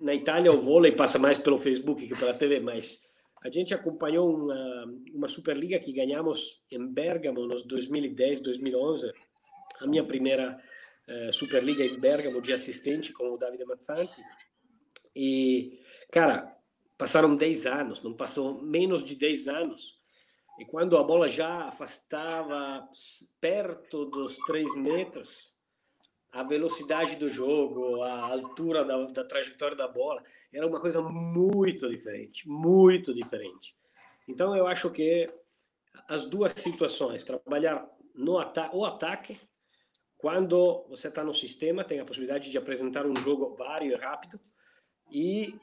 Na Itália o vôlei passa mais pelo Facebook que pela TV, mas a gente acompanhou uma, uma Superliga que ganhamos em Bergamo nos 2010, 2011, a minha primeira uh, Superliga em Bergamo de assistente com o Davide Mazzanti. E, cara, passaram 10 anos, não passou menos de 10 anos. E quando a bola já afastava perto dos 3 metros, a velocidade do jogo, a altura da, da, trajetória da bola, era uma coisa muito diferente, muito diferente. Então eu acho que as duas situações, trabalhar no ata o ataque, quando você está no sistema, tem a possibilidade de apresentar um jogo vário e rápido, e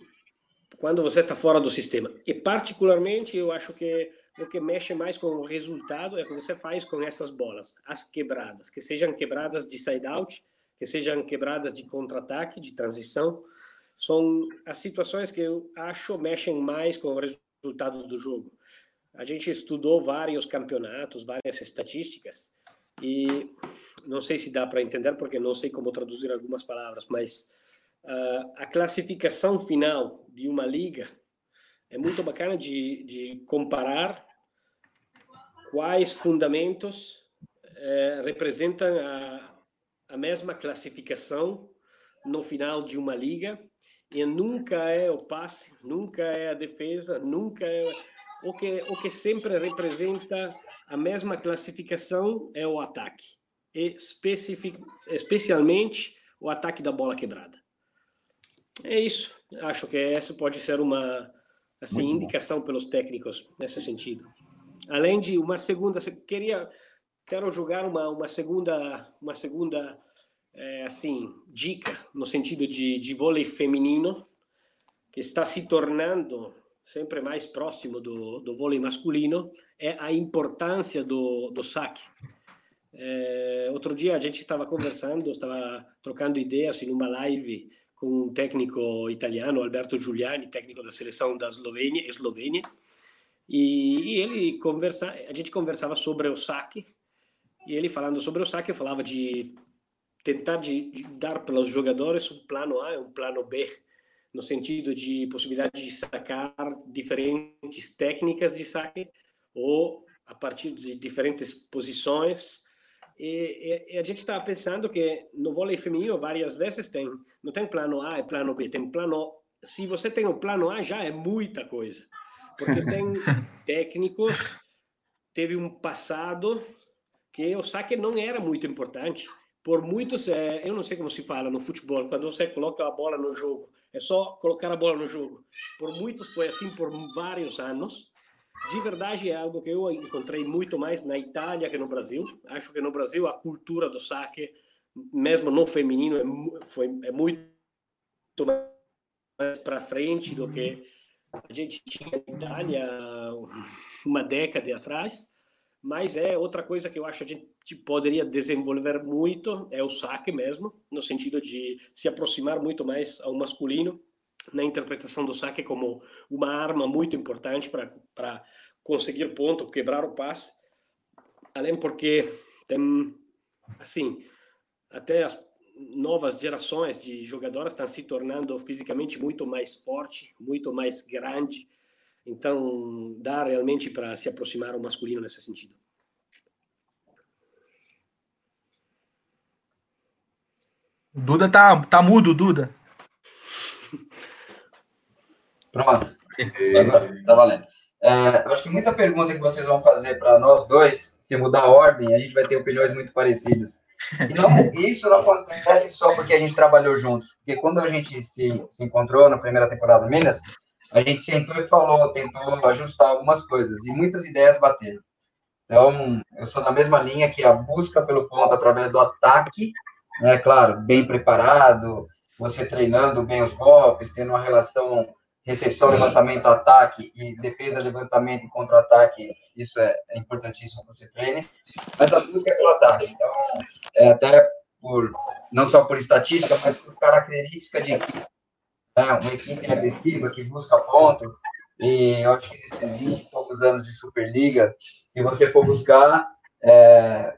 quando você está fora do sistema. E particularmente eu acho que o que mexe mais com o resultado é o que você faz com essas bolas, as quebradas, que sejam quebradas de side-out, que sejam quebradas de contra-ataque, de transição, são as situações que eu acho mexem mais com o resultado do jogo. A gente estudou vários campeonatos, várias estatísticas, e não sei se dá para entender, porque não sei como traduzir algumas palavras, mas uh, a classificação final de uma liga é muito bacana de, de comparar quais fundamentos eh, representam a, a mesma classificação no final de uma liga e nunca é o passe, nunca é a defesa, nunca é o que o que sempre representa a mesma classificação é o ataque e especific, especialmente o ataque da bola quebrada. É isso. Acho que essa pode ser uma assim indicação pelos técnicos nesse sentido. Além de uma segunda, queria quero jogar uma, uma segunda, uma segunda é, assim, dica no sentido de, de vôlei feminino, que está se tornando sempre mais próximo do, do vôlei masculino, é a importância do, do saque. É, outro dia a gente estava conversando, estava trocando ideias em uma live com um técnico italiano, Alberto Giuliani, técnico da seleção da Eslovênia, Eslovênia e, e ele conversa, a gente conversava sobre o saque, e ele falando sobre o saque falava de tentar de, de dar para os jogadores um plano A e um plano B, no sentido de possibilidade de sacar diferentes técnicas de saque ou a partir de diferentes posições. E, e, e a gente estava pensando que no vôlei feminino várias vezes tem não tem plano A e plano B, tem plano. Se você tem o plano A já é muita coisa, porque tem <laughs> técnicos teve um passado que o saque não era muito importante por muitos, é, eu não sei como se fala no futebol, quando você coloca a bola no jogo, é só colocar a bola no jogo. Por muitos foi assim por vários anos. De verdade, é algo que eu encontrei muito mais na Itália que no Brasil. Acho que no Brasil a cultura do saque, mesmo no feminino, é, foi, é muito mais para frente do que a gente tinha na Itália uma década atrás. Mas é outra coisa que eu acho que a gente poderia desenvolver muito é o saque mesmo, no sentido de se aproximar muito mais ao masculino na interpretação do saque como uma arma muito importante para conseguir ponto, quebrar o passe. Além porque tem assim, até as novas gerações de jogadoras estão se tornando fisicamente muito mais forte, muito mais grande, então, dá realmente para se aproximar ao masculino nesse sentido. O Duda tá, tá mudo, Duda. <laughs> Pronto. Agora, tá valendo. É, acho que muita pergunta que vocês vão fazer para nós dois, se mudar a ordem, a gente vai ter opiniões muito parecidas. E não, <laughs> isso não acontece só porque a gente trabalhou juntos, porque quando a gente se, se encontrou na primeira temporada do Minas, a gente sentou e falou, tentou ajustar algumas coisas e muitas ideias bateram. Então, eu sou na mesma linha que a busca pelo ponto através do ataque, né, claro, bem preparado, você treinando bem os golpes, tendo uma relação recepção, levantamento, ataque e defesa, levantamento e contra-ataque, isso é, é importantíssimo que você treine, mas a busca é pelo ataque. Então, é até por, não só por estatística, mas por característica de né, uma equipe agressiva que busca ponto. E eu acho que nesses 20 e poucos anos de Superliga, se você for buscar, é,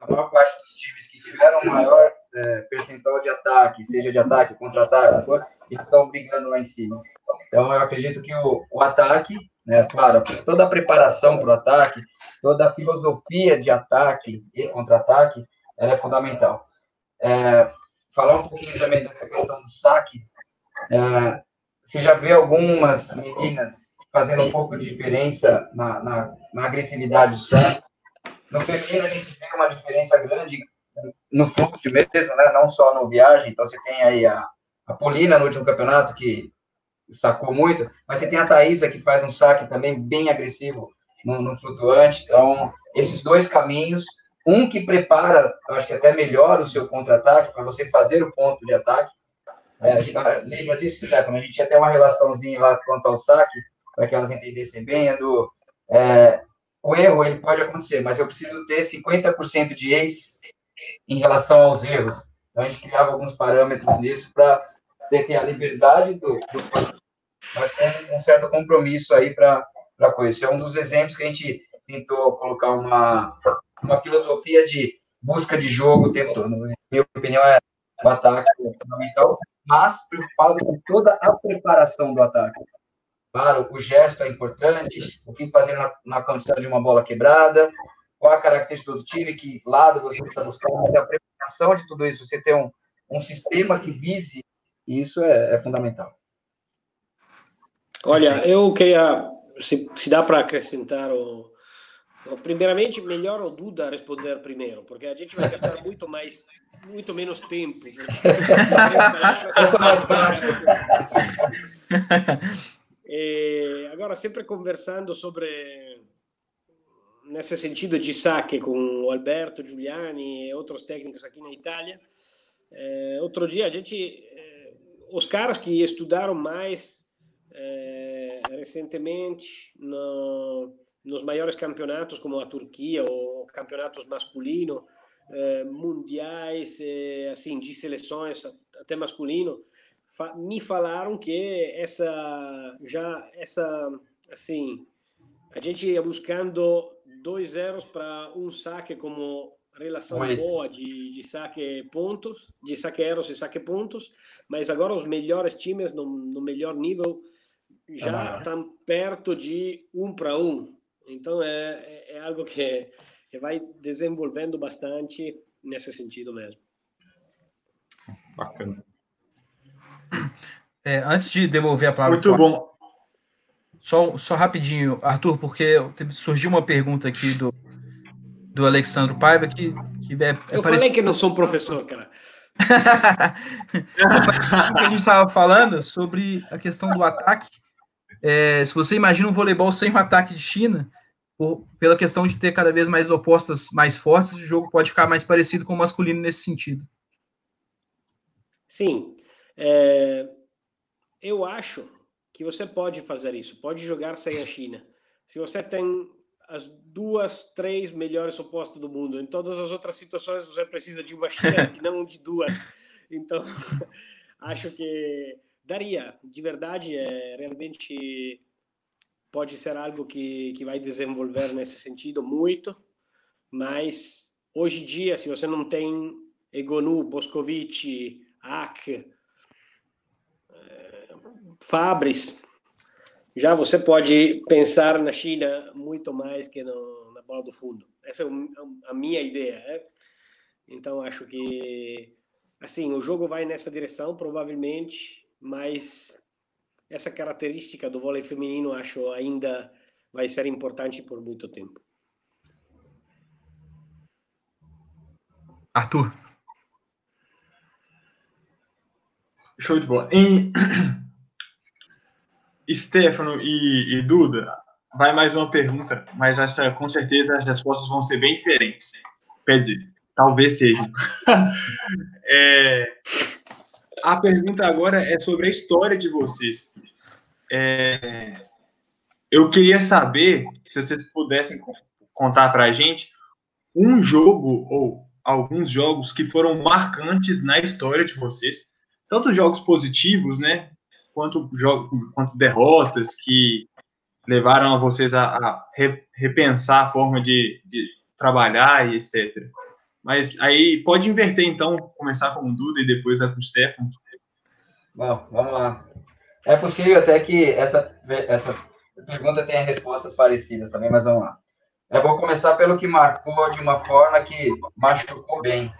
a maior parte dos times que tiveram maior é, percentual de ataque, seja de ataque, contra-ataque, eles estão brigando lá em cima. Então, eu acredito que o, o ataque, né, claro, toda a preparação para o ataque, toda a filosofia de ataque e contra-ataque, ela é fundamental. É, falar um pouquinho também dessa questão do saque, é, você já vê algumas meninas fazendo um pouco de diferença na, na, na agressividade do sangue. No feminino, a gente vê uma diferença grande no fluxo mesmo, né? não só no viagem. Então, você tem aí a, a Polina no último campeonato, que sacou muito, mas você tem a Thaisa, que faz um saque também bem agressivo no, no flutuante. Então, esses dois caminhos, um que prepara, eu acho que até melhor o seu contra-ataque, para você fazer o ponto de ataque, é, gente, lembra disso, Stefano? A gente tinha até uma relaçãozinha lá quanto ao saque, para que elas entendessem bem, é do, é, o erro ele pode acontecer, mas eu preciso ter 50% de ex em relação aos erros. Então, a gente criava alguns parâmetros nisso para ter a liberdade do, do mas com um certo compromisso aí para coisa. Esse é um dos exemplos que a gente tentou colocar uma, uma filosofia de busca de jogo o tempo todo. Na minha opinião, é o ataque fundamental mas preocupado com toda a preparação do ataque. Claro, o gesto é importante, o que fazer na, na condição de uma bola quebrada, qual a característica do time, que lado você está buscando, mas a preparação de tudo isso, você ter um, um sistema que vise, isso é, é fundamental. Olha, eu queria, se, se dá para acrescentar o, primeiramente, melhor o Duda responder primeiro, porque a gente vai gastar muito mais, muito menos tempo. e, <laughs> agora, sempre conversando sobre nesse sentido de saque com Alberto Giuliani e outros técnicos aqui na Itália. É, outro dia a gente, é, os caras que estudaram mais é, recentemente no nos maiores campeonatos, como a Turquia, ou campeonatos masculinos, eh, mundiais, eh, assim, de seleções, até masculino, fa me falaram que essa, já, essa, assim, a gente ia buscando dois zeros para um saque como relação mas... boa de, de saque pontos, de saque erros e saque pontos, mas agora os melhores times no, no melhor nível já estão ah. perto de um para um. Então é, é, é algo que, que vai desenvolvendo bastante nesse sentido mesmo. Bacana. É, antes de devolver a palavra. Muito bom. Só, só rapidinho, Arthur, porque surgiu uma pergunta aqui do, do Alexandre Paiva que, que é, é Eu falei que não sou um professor, cara. <laughs> a gente estava falando sobre a questão do ataque. É, se você imagina um voleibol sem um ataque de China, por, pela questão de ter cada vez mais opostas mais fortes, o jogo pode ficar mais parecido com o masculino nesse sentido. Sim. É, eu acho que você pode fazer isso, pode jogar sem a China. Se você tem as duas, três melhores opostos do mundo. Em todas as outras situações você precisa de uma chance, não de duas. Então, <laughs> acho que daria. De verdade, é realmente pode ser algo que, que vai desenvolver nesse sentido muito, mas hoje em dia, se você não tem Egonu, Boscovic, Ak, é, Fabris, já você pode pensar na China muito mais que no, na bola do fundo. Essa é a minha ideia. Né? Então, acho que assim o jogo vai nessa direção, provavelmente, mas essa característica do vôlei feminino acho ainda vai ser importante por muito tempo. Arthur. Show de bola. Em <clears throat> Stefano e, e, Duda, vai mais uma pergunta, mas essa, com certeza as respostas vão ser bem diferentes. Quer dizer, talvez sejam. <laughs> é, a pergunta agora é sobre a história de vocês. É, eu queria saber, se vocês pudessem contar para a gente, um jogo ou alguns jogos que foram marcantes na história de vocês, tanto jogos positivos, né, quanto jogos, quanto derrotas que levaram a vocês a, a repensar a forma de, de, trabalhar e etc. Mas aí pode inverter então, começar com o Duda e depois vai o Stefano. Bom, vamos lá. É possível até que essa, essa pergunta tenha respostas parecidas também, mas vamos lá. Eu vou começar pelo que marcou de uma forma que machucou bem.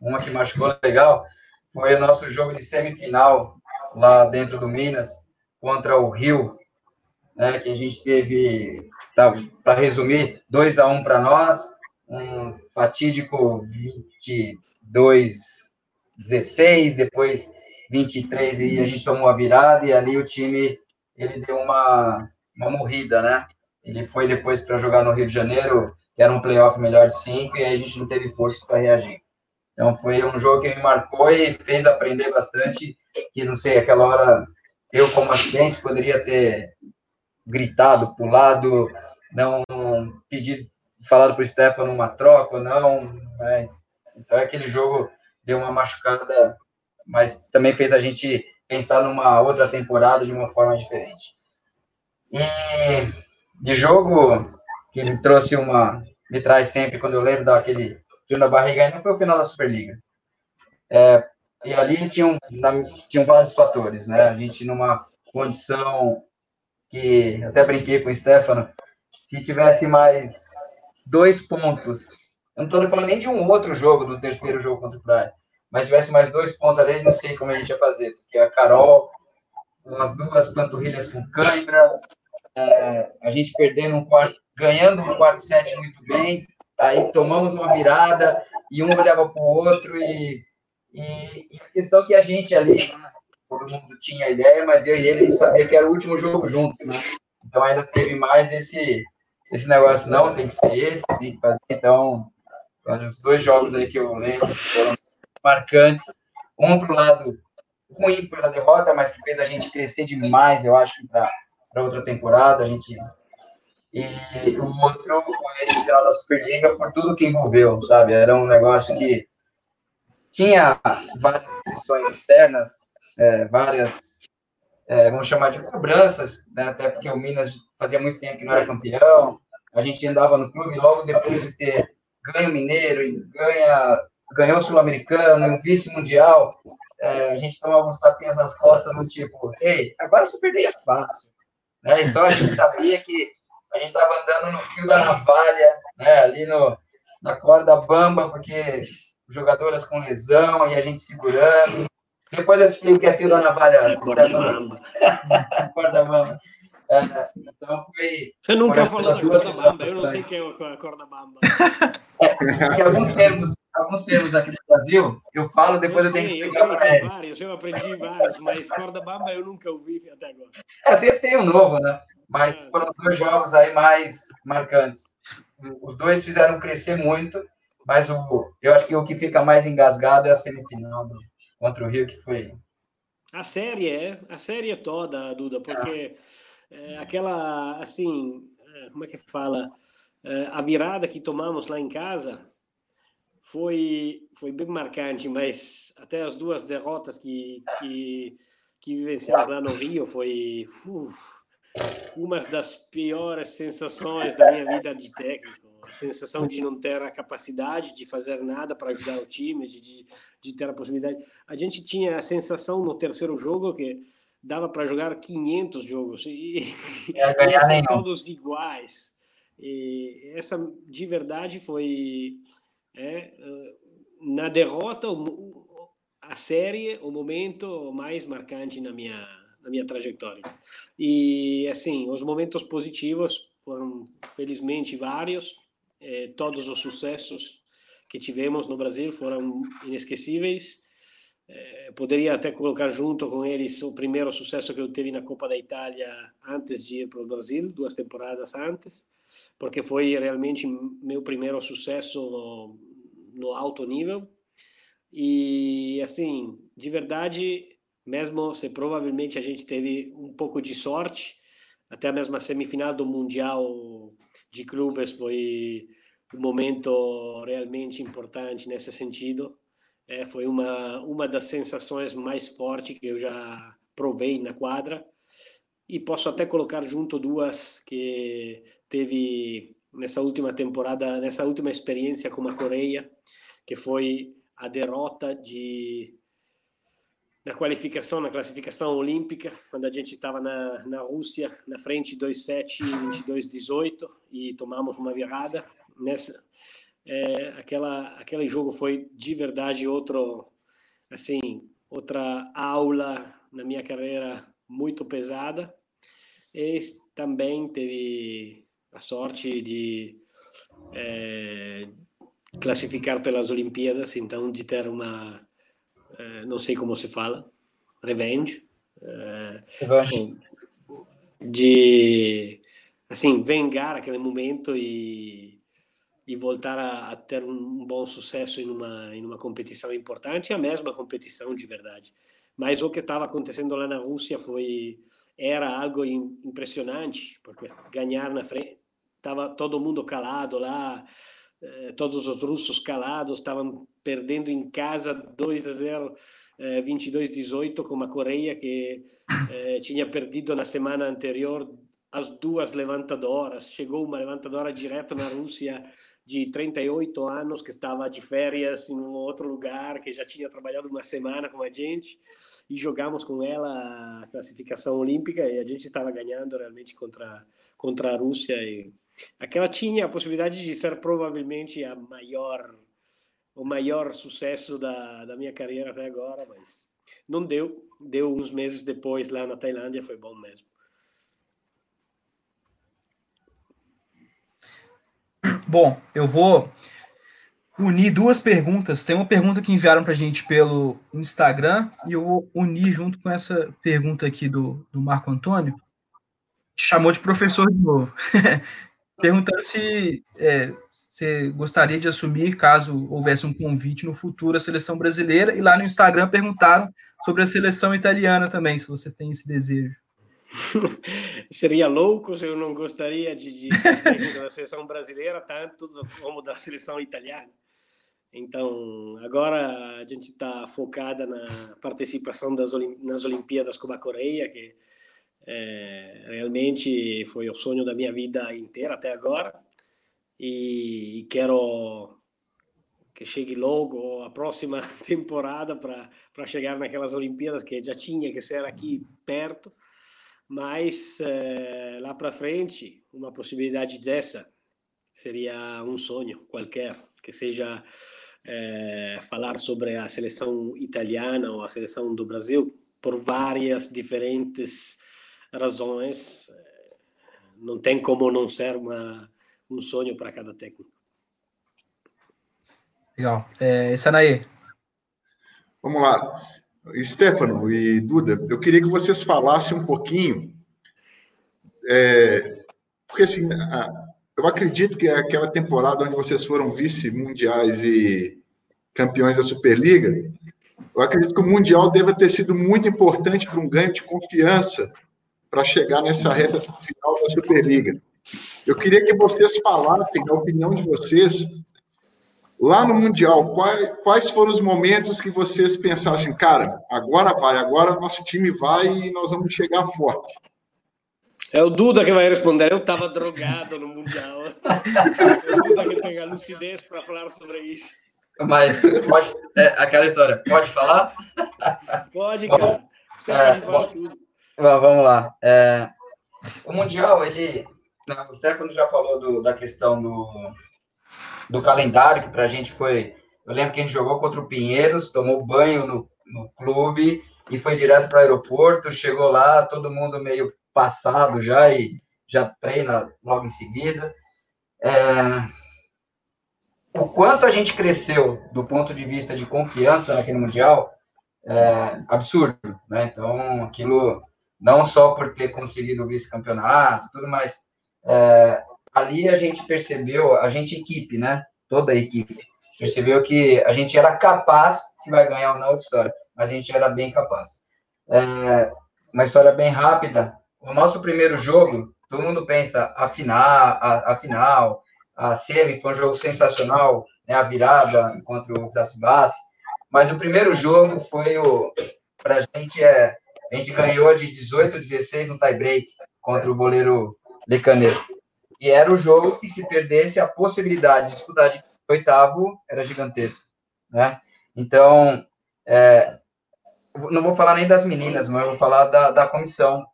Uma que machucou legal foi o nosso jogo de semifinal lá dentro do Minas contra o Rio, né, que a gente teve, tá, para resumir, 2 a 1 um para nós, um fatídico 22 16, depois 23 e a gente tomou a virada e ali o time ele deu uma, uma morrida, né? Ele foi depois para jogar no Rio de Janeiro, que era um playoff melhor de cinco, e aí a gente não teve força para reagir. Então foi um jogo que me marcou e fez aprender bastante. Que não sei, aquela hora eu como assistente poderia ter gritado, pulado, não pedido, falado para o Stefano uma troca ou não. Né? Então aquele jogo deu uma machucada, mas também fez a gente pensar numa outra temporada de uma forma diferente. E de jogo que me trouxe uma, me traz sempre quando eu lembro daquele frio na barriga ainda foi o final da Superliga. É, e ali tinham, tinham vários fatores, né? A gente numa condição que até brinquei com o Stefano, se tivesse mais dois pontos, eu não estou falando nem de um outro jogo, do terceiro jogo contra o Praia, mas tivesse mais dois pontos ali, não sei como a gente ia fazer, porque a Carol, umas duas panturrilhas com câimbras, é, a gente perdendo um quarto, ganhando um quarto set muito bem, Aí tomamos uma virada e um olhava para o outro e, e, e, a questão é que a gente ali, todo mundo tinha ideia, mas eu e ele sabia que era o último jogo juntos, né? Então ainda teve mais esse esse negócio, não, tem que ser esse, tem que fazer. Então, os dois jogos aí que eu lembro foram marcantes. Um para o lado ruim pela derrota, mas que fez a gente crescer demais, eu acho, para outra temporada. A gente e o outro foi final da Superliga por tudo que envolveu, sabe? Era um negócio que tinha várias questões externas, é, várias, é, vamos chamar de cobranças, né? até porque o Minas fazia muito tempo que não era campeão, a gente andava no clube logo depois de ter ganho o Mineiro e ganha, ganhou o Sul-Americano, um vice-mundial, é, a gente tomava uns tapinhas nas costas do tipo, ei, agora você perder é fácil. Né? Então a gente sabia que a gente estava andando no fio da navalha, né? ali no, na corda bamba, porque jogadoras com lesão e a gente segurando. Depois eu te explico o que é fio da navalha. É corda bamba. <laughs> corda bamba. É, então foi. Você nunca falou da corda bamba, eu não sei o que é a corda bamba. É, alguns termos, alguns termos aqui no Brasil, eu falo, depois eu, eu tenho que explicar para ele. Vários, eu aprendi vários, mas corda bamba eu nunca ouvi até agora. É, sempre tem um novo, né? Mas é. foram dois jogos aí mais marcantes. Os dois fizeram crescer muito, mas o, eu acho que o que fica mais engasgado é a semifinal do, contra o Rio, que foi. A série é, a série é toda, Duda, porque é. É, aquela, assim, é, como é que fala? É, a virada que tomamos lá em casa foi, foi bem marcante, mas até as duas derrotas que, que, que vivenciamos lá no Rio foi. Uf, uma das piores sensações da minha vida de técnico. A sensação de não ter a capacidade de fazer nada para ajudar o time, de, de ter a possibilidade. A gente tinha a sensação no terceiro jogo que dava para jogar 500 jogos e, e todos iguais. E essa de verdade foi é, na derrota a série o momento mais marcante na minha na minha trajetória. E, assim, os momentos positivos foram, felizmente, vários. É, todos os sucessos que tivemos no Brasil foram inesquecíveis. É, poderia até colocar junto com eles o primeiro sucesso que eu tive na Copa da Itália antes de ir para o Brasil, duas temporadas antes, porque foi realmente meu primeiro sucesso no, no alto nível. E, assim, de verdade, mesmo se provavelmente a gente teve um pouco de sorte, até mesmo a semifinal do Mundial de Clubes foi um momento realmente importante nesse sentido. É, foi uma, uma das sensações mais fortes que eu já provei na quadra. E posso até colocar junto duas que teve nessa última temporada, nessa última experiência com a Coreia, que foi a derrota de na qualificação, na classificação olímpica, quando a gente estava na, na Rússia, na frente 2-7, 22-18, e tomamos uma virada. Nessa, é, aquela, aquele jogo foi de verdade outro, assim, outra aula na minha carreira muito pesada. E também teve a sorte de é, classificar pelas Olimpíadas, então de ter uma eh, não sei como se fala, revenge, uh, revenge. de assim vengar aquele momento e, e voltar a, a, ter um bom sucesso em uma em uma competição importante, a mesma competição de verdade. Mas o que estava acontecendo lá na Rússia foi era algo impressionante, porque ganhar na frente estava todo mundo calado lá, eh, todos os russos calados, estavam perdendo em casa 2 a 0, 22-18 com a Coreia que eh, tinha perdido na semana anterior as duas levantadoras. Chegou uma levantadora direto na Rússia de 38 anos que estava de férias em um outro lugar, que já tinha trabalhado uma semana com a gente e jogamos com ela a classificação olímpica e a gente estava ganhando realmente contra contra a Rússia e aquela tinha a possibilidade de ser provavelmente a maior o maior sucesso da, da minha carreira até agora, mas não deu. Deu uns meses depois lá na Tailândia, foi bom mesmo. Bom, eu vou unir duas perguntas. Tem uma pergunta que enviaram para a gente pelo Instagram e eu vou unir junto com essa pergunta aqui do, do Marco Antônio. Chamou de professor de novo. <laughs> Perguntando se é, você gostaria de assumir caso houvesse um convite no futuro à seleção brasileira. E lá no Instagram perguntaram sobre a seleção italiana também, se você tem esse desejo. <laughs> seria louco se eu não gostaria de, de da seleção brasileira tanto como da seleção italiana. Então, agora a gente está focada na participação das nas Olimpíadas como a Coreia, que é, realmente foi o sonho da minha vida inteira até agora. E, e quero que chegue logo a próxima <laughs> temporada para chegar naquelas Olimpíadas que já tinha que ser aqui perto. Mas é, lá para frente, uma possibilidade dessa seria um sonho qualquer, que seja é, falar sobre a seleção italiana ou a seleção do Brasil por várias diferentes razões. Não tem como não ser uma, um sonho para cada técnico. Legal. É, Sanaí. Vamos lá. Stefano e Duda, eu queria que vocês falassem um pouquinho, é, porque assim, eu acredito que é aquela temporada onde vocês foram vice-mundiais e campeões da Superliga, eu acredito que o Mundial deva ter sido muito importante para um ganho de confiança para chegar nessa reta final da Superliga. Eu queria que vocês falassem a opinião de vocês lá no Mundial. Quais, quais foram os momentos que vocês pensassem, cara, agora vai, agora nosso time vai e nós vamos chegar forte? É o Duda que vai responder. Eu estava drogado no Mundial. É o Duda que tem a lucidez para falar sobre isso. Mas pode, é, aquela história, pode falar? Pode, cara. É, bom, vamos lá. É, o Mundial, ele. o Stefano já falou do, da questão do, do calendário, que para a gente foi. Eu lembro que a gente jogou contra o Pinheiros, tomou banho no, no clube e foi direto para o aeroporto. Chegou lá, todo mundo meio passado já e já treina logo em seguida. É, o quanto a gente cresceu do ponto de vista de confiança naquele Mundial é absurdo, né? Então, aquilo não só por ter conseguido o vice-campeonato, tudo mais, é, ali a gente percebeu, a gente equipe, né? Toda a equipe percebeu que a gente era capaz, se vai ganhar ou não, outra história, mas a gente era bem capaz. É, uma história bem rápida. O nosso primeiro jogo, todo mundo pensa a final, a, a final, a semi foi um jogo sensacional, né, a virada contra o Zasibassi, mas o primeiro jogo foi o para a gente é a gente ganhou de 18 a 16 no tie break contra o goleiro Lecaneiro. E era o jogo que se perdesse a possibilidade de disputar de oitavo era gigantesco, né? Então, é, não vou falar nem das meninas, mas vou falar da, da comissão.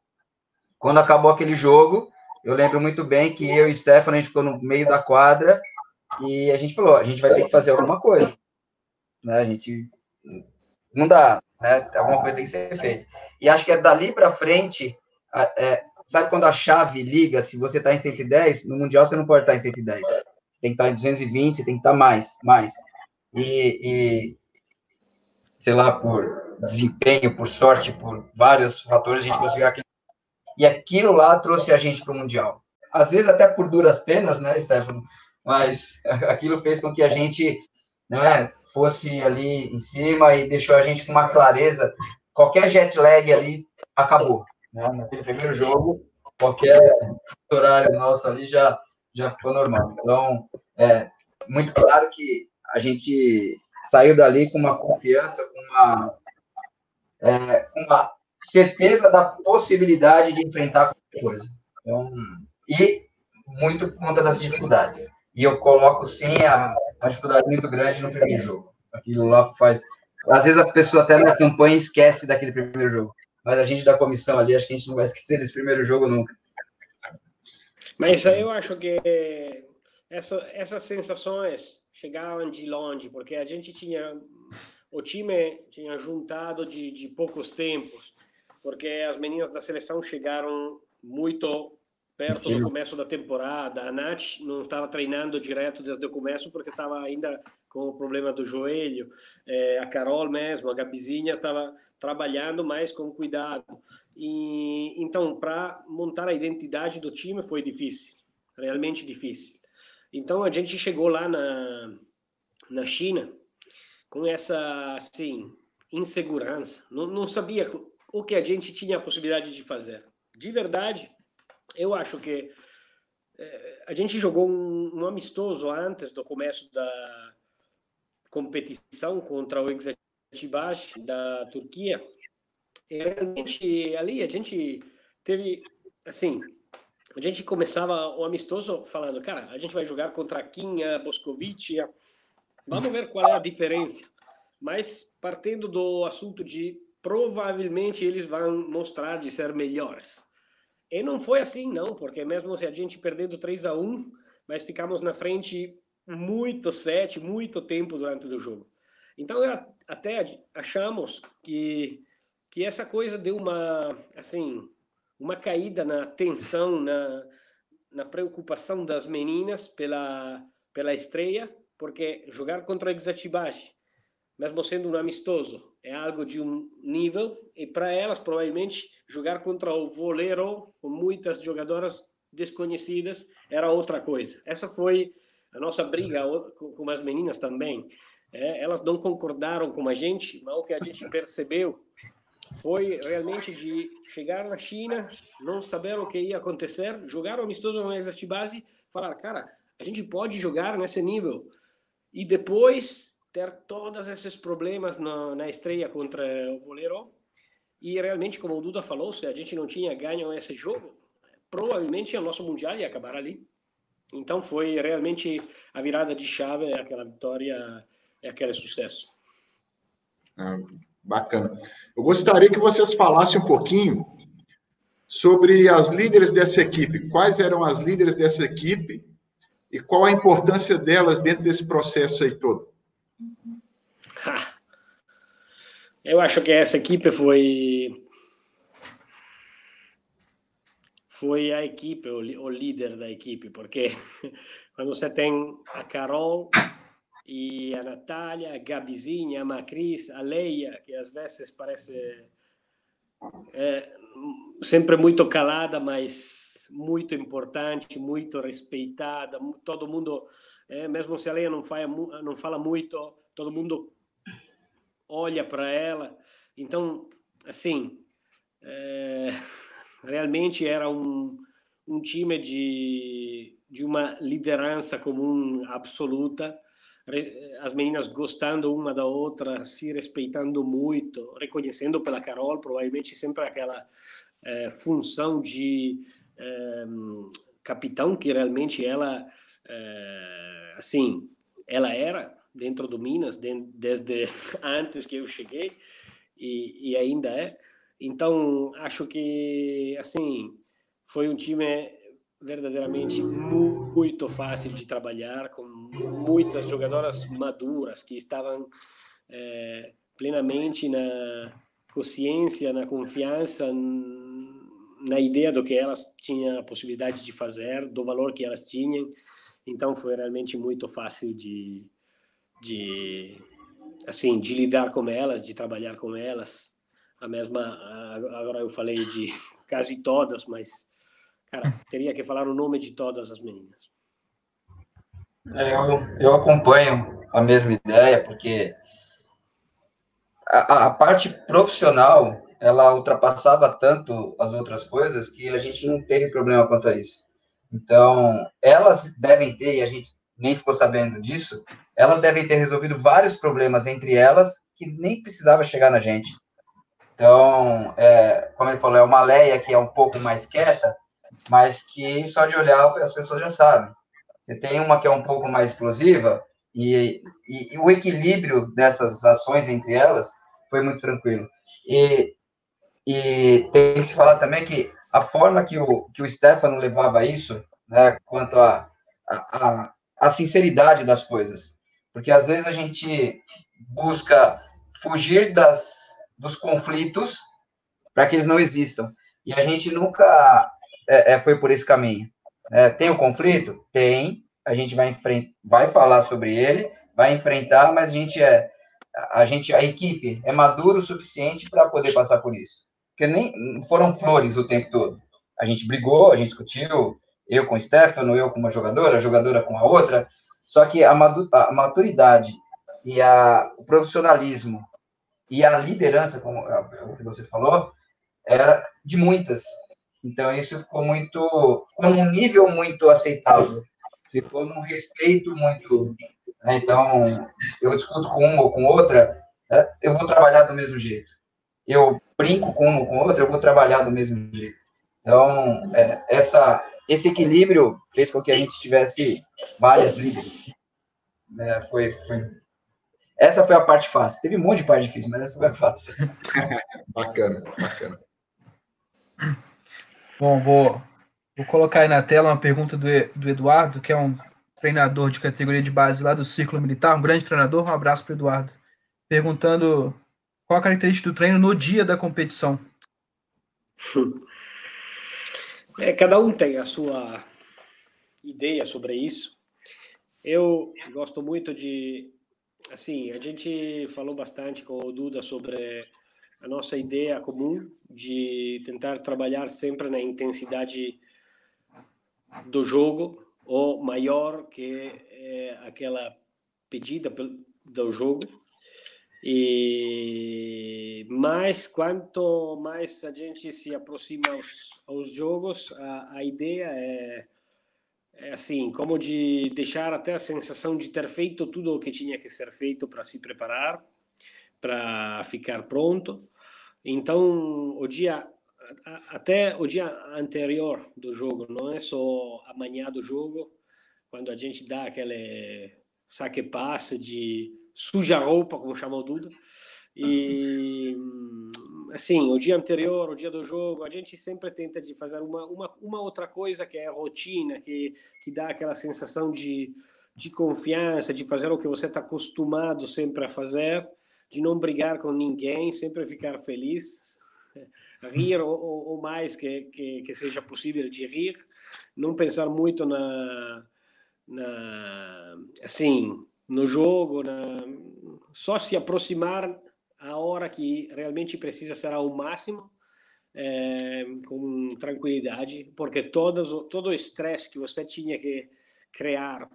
Quando acabou aquele jogo, eu lembro muito bem que eu e o Stefano, a gente ficou no meio da quadra e a gente falou, a gente vai ter que fazer alguma coisa. Né? A gente não dá, né? Alguma coisa tem que ser feita. E acho que é dali para frente, é, sabe quando a chave liga, se você está em 110, no Mundial você não pode estar em 110. Tem que estar em 220, tem que estar mais, mais. E, e sei lá, por desempenho, por sorte, por vários fatores, a gente conseguiu aquele e aquilo lá trouxe a gente para o Mundial. Às vezes até por duras penas, né, Stefano? Mas <laughs> aquilo fez com que a gente né, fosse ali em cima e deixou a gente com uma clareza. Qualquer jet lag ali acabou. Né? Naquele primeiro jogo, qualquer horário nosso ali já, já ficou normal. Então, é muito claro que a gente saiu dali com uma confiança, com uma, é, uma certeza da possibilidade de enfrentar qualquer coisa. Então, e muito por conta das dificuldades. E eu coloco, sim, a, a dificuldade muito grande no primeiro jogo. Aquilo lá faz. Às vezes a pessoa até na campanha esquece daquele primeiro jogo. Mas a gente da comissão ali, acho que a gente não vai <laughs> esquecer desse primeiro jogo nunca. Mas eu acho que essa, essas sensações chegavam de longe, porque a gente tinha. O time tinha juntado de, de poucos tempos porque as meninas da seleção chegaram muito perto Sim. do começo da temporada. A Nath não estava treinando direto desde o começo porque estava ainda com o problema do joelho. É, a Carol mesmo, a Gabizinha, estava trabalhando mais com cuidado. E então, para montar a identidade do time foi difícil, realmente difícil. Então a gente chegou lá na na China com essa assim insegurança, não, não sabia o que a gente tinha a possibilidade de fazer. de verdade, eu acho que é, a gente jogou um, um, amistoso antes do começo da competição contra o Exatibas da Turquia. Realmente ali a gente teve assim, a gente começava o amistoso falando, cara, a gente vai jogar contra Kinha, Boscovic, vamos ver qual é a diferença. Mas partindo do assunto de provavelmente eles vão mostrar de ser melhores. E não foi assim, não, porque mesmo se a gente perdendo 3 a 1 mas ficamos na frente muito sete, muito tempo durante o jogo. Então, até achamos que, que essa coisa deu uma, assim, uma caída na tensão, na, na preocupação das meninas pela, pela estreia, porque jogar contra Exatibashi, mesmo sendo um amistoso, é algo de um nível, e para elas, provavelmente, jogar contra o Volero, com muitas jogadoras desconhecidas, era outra coisa. Essa foi a nossa briga com as meninas também. É, elas não concordaram com a gente, mas o que a gente percebeu foi realmente de chegar na China, não saber o que ia acontecer, jogar o amistoso no Exast Base, falar, cara, a gente pode jogar nesse nível. E depois ter todos esses problemas na, na estreia contra o Volero. E realmente, como o Duda falou, se a gente não tinha ganho esse jogo, provavelmente o nosso Mundial ia acabar ali. Então foi realmente a virada de chave, aquela vitória, aquele sucesso. Ah, Bacana. Eu gostaria que vocês falassem um pouquinho sobre as líderes dessa equipe. Quais eram as líderes dessa equipe e qual a importância delas dentro desse processo aí todo? <laughs> Eu acho que essa equipe foi foi a equipe, o, o líder da equipe, porque <laughs> quando você tem a Carol, e a Natália, a Gabizinha, a Macris, a Leia, que às vezes parece é, sempre muito calada, mas muito importante, muito respeitada. Todo mundo, é, mesmo se a Leia não fala, não fala muito, todo mundo olha para ela. Então, assim, é, <laughs> realmente era um, um time de, de uma liderança comum absoluta as meninas gostando uma da outra, se respeitando muito, reconhecendo pela Carol provavelmente sempre aquela é, função de é, capitão que realmente ela, é, assim, ela era dentro do Minas de, desde <laughs> antes que eu cheguei e, e ainda é. Então acho que assim foi um time verdadeiramente muito fácil de trabalhar, com muitas jogadoras maduras que estavam é, plenamente na consciência, na confiança, na ideia do que elas tinham a possibilidade de fazer, do valor que elas tinham. Então foi realmente muito fácil de, de assim, de lidar com elas, de trabalhar com elas. A mesma, agora eu falei de <laughs> quase todas, mas Cara, teria que falar o nome de todas as meninas. É, eu, eu acompanho a mesma ideia, porque a, a parte profissional ela ultrapassava tanto as outras coisas que a gente não teve problema quanto a isso. Então, elas devem ter, e a gente nem ficou sabendo disso, elas devem ter resolvido vários problemas entre elas que nem precisava chegar na gente. Então, é, como ele falou, é uma Leia que é um pouco mais quieta, mas que só de olhar as pessoas já sabem. Você tem uma que é um pouco mais explosiva e, e, e o equilíbrio dessas ações entre elas foi muito tranquilo. E, e tem que se falar também que a forma que o, que o Stefano levava isso, né, quanto a, a, a sinceridade das coisas, porque às vezes a gente busca fugir das, dos conflitos para que eles não existam. E a gente nunca é, é, foi por esse caminho. É, tem o conflito? Tem. A gente vai, vai falar sobre ele, vai enfrentar, mas a gente é a gente a equipe é madura o suficiente para poder passar por isso. Porque nem foram flores o tempo todo. A gente brigou, a gente discutiu, eu com o Stefano, eu com uma jogadora, a jogadora com a outra. Só que a, maturidade e a, o profissionalismo e a liderança, como é o que você falou, era de muitas. Então isso ficou muito, ficou num nível muito aceitável, ficou num respeito muito. Né? Então eu discuto com uma ou com outra, né? eu vou trabalhar do mesmo jeito. Eu brinco com uma ou com outra, eu vou trabalhar do mesmo jeito. Então é, essa esse equilíbrio fez com que a gente tivesse várias líderes. É, foi, foi essa foi a parte fácil. Teve um monte de parte difícil, mas essa foi a fácil. <laughs> bacana, bacana. Bom, vou, vou colocar aí na tela uma pergunta do, do Eduardo, que é um treinador de categoria de base lá do Círculo Militar, um grande treinador. Um abraço para o Eduardo. Perguntando qual a característica do treino no dia da competição. <laughs> É, cada um tem a sua ideia sobre isso. Eu gosto muito de assim, a gente falou bastante com o Duda sobre a nossa ideia comum de tentar trabalhar sempre na intensidade do jogo ou maior que é aquela pedida do jogo. E mais quanto mais a gente se aproxima aos, aos jogos a, a ideia é assim, como de deixar até a sensação de ter feito tudo o que tinha que ser feito para se preparar, para ficar pronto. Então, o dia até o dia anterior do jogo, não é só amanhã do jogo, quando a gente dá aquele saque passe de suja roupa, como chama o Duda, e assim, o dia anterior, o dia do jogo, a gente sempre tenta de fazer uma, uma, uma outra coisa que é a rotina, que, que dá aquela sensação de, de confiança, de fazer o que você está acostumado sempre a fazer, de não brigar com ninguém, sempre ficar feliz, <laughs> rir o, o mais que, que, que, seja possível de rir, não pensar muito na, na assim, no jogo, na, só se aproximar a hora que realmente precisa ser ao máximo, é, com tranquilidade, porque todos, todo o estresse que você tinha que criar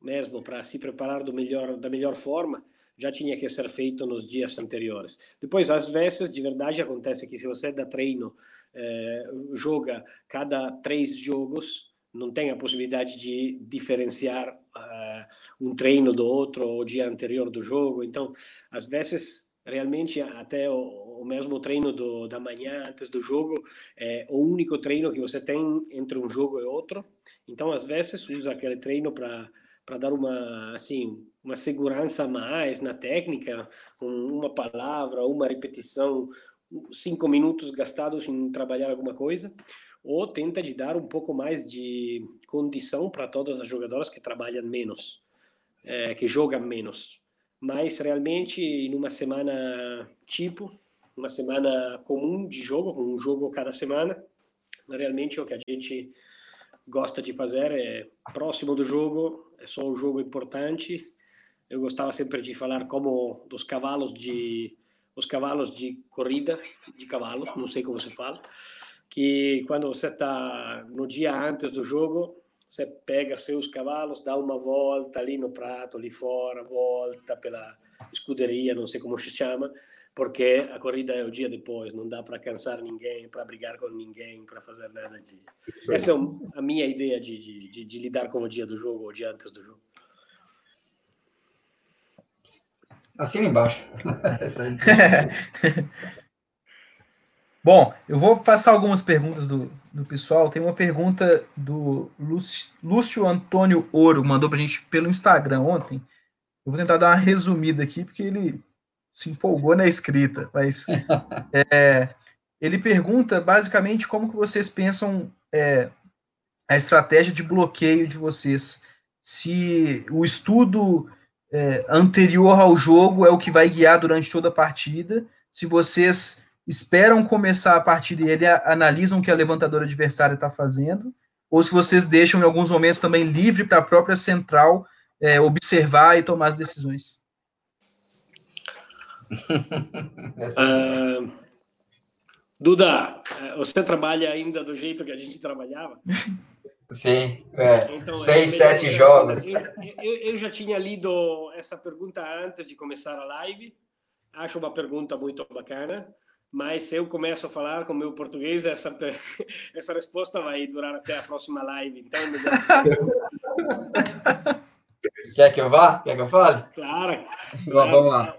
mesmo para se preparar do melhor, da melhor forma, já tinha que ser feito nos dias anteriores. Depois, às vezes, de verdade, acontece que se você dá treino, é, joga cada três jogos, não tem a possibilidade de diferenciar uh, um treino do outro ou o dia anterior do jogo. Então, às vezes, realmente até o, o mesmo treino do, da manhã antes do jogo é o único treino que você tem entre um jogo e outro. Então, às vezes, usa aquele treino para para dar uma assim uma segurança a mais na técnica, uma palavra, uma repetição, cinco minutos gastados em trabalhar alguma coisa, ou tenta de dar um pouco mais de condição para todas as jogadoras que trabalham menos, é, que jogam menos mas realmente em uma semana tipo, uma semana comum de jogo, com um jogo cada semana, realmente o que a gente gosta de fazer é próximo do jogo, é só um jogo importante. Eu gostava sempre de falar como dos cavalos de os cavalos de corrida de cavalos, não sei como se fala, que quando você está no dia antes do jogo, você pega seus cavalos, dá uma volta ali no prato, ali fora, volta pela escuderia, não sei como se chama, porque a corrida é o dia depois, não dá para cansar ninguém, para brigar com ninguém, para fazer nada de. Essa é a minha ideia de, de, de, de lidar com o dia do jogo, o dia antes do jogo. Assina embaixo. <laughs> <laughs> Bom, eu vou passar algumas perguntas do, do pessoal. Tem uma pergunta do Lúcio, Lúcio Antônio Ouro, mandou para a gente pelo Instagram ontem. Eu vou tentar dar uma resumida aqui, porque ele se empolgou na escrita. Mas <laughs> é, ele pergunta basicamente como que vocês pensam é, a estratégia de bloqueio de vocês. Se o estudo é, anterior ao jogo é o que vai guiar durante toda a partida, se vocês esperam começar a partir dele, analisam o que a levantadora adversária está fazendo, ou se vocês deixam em alguns momentos também livre para a própria central é, observar e tomar as decisões. uh, <laughs> Duda, é, você trabalha ainda do jeito que a gente trabalhava? Sim, é. então, seis, é sete jogos. Eu, eu, eu já tinha lido essa pergunta antes de começar a live. Acho uma pergunta muito bacana mas se eu começo a falar com o meu português, essa, <laughs> essa resposta vai durar até a próxima live. Então, <laughs> Quer que eu vá? Quer que eu fale? Claro. claro. Vamos lá.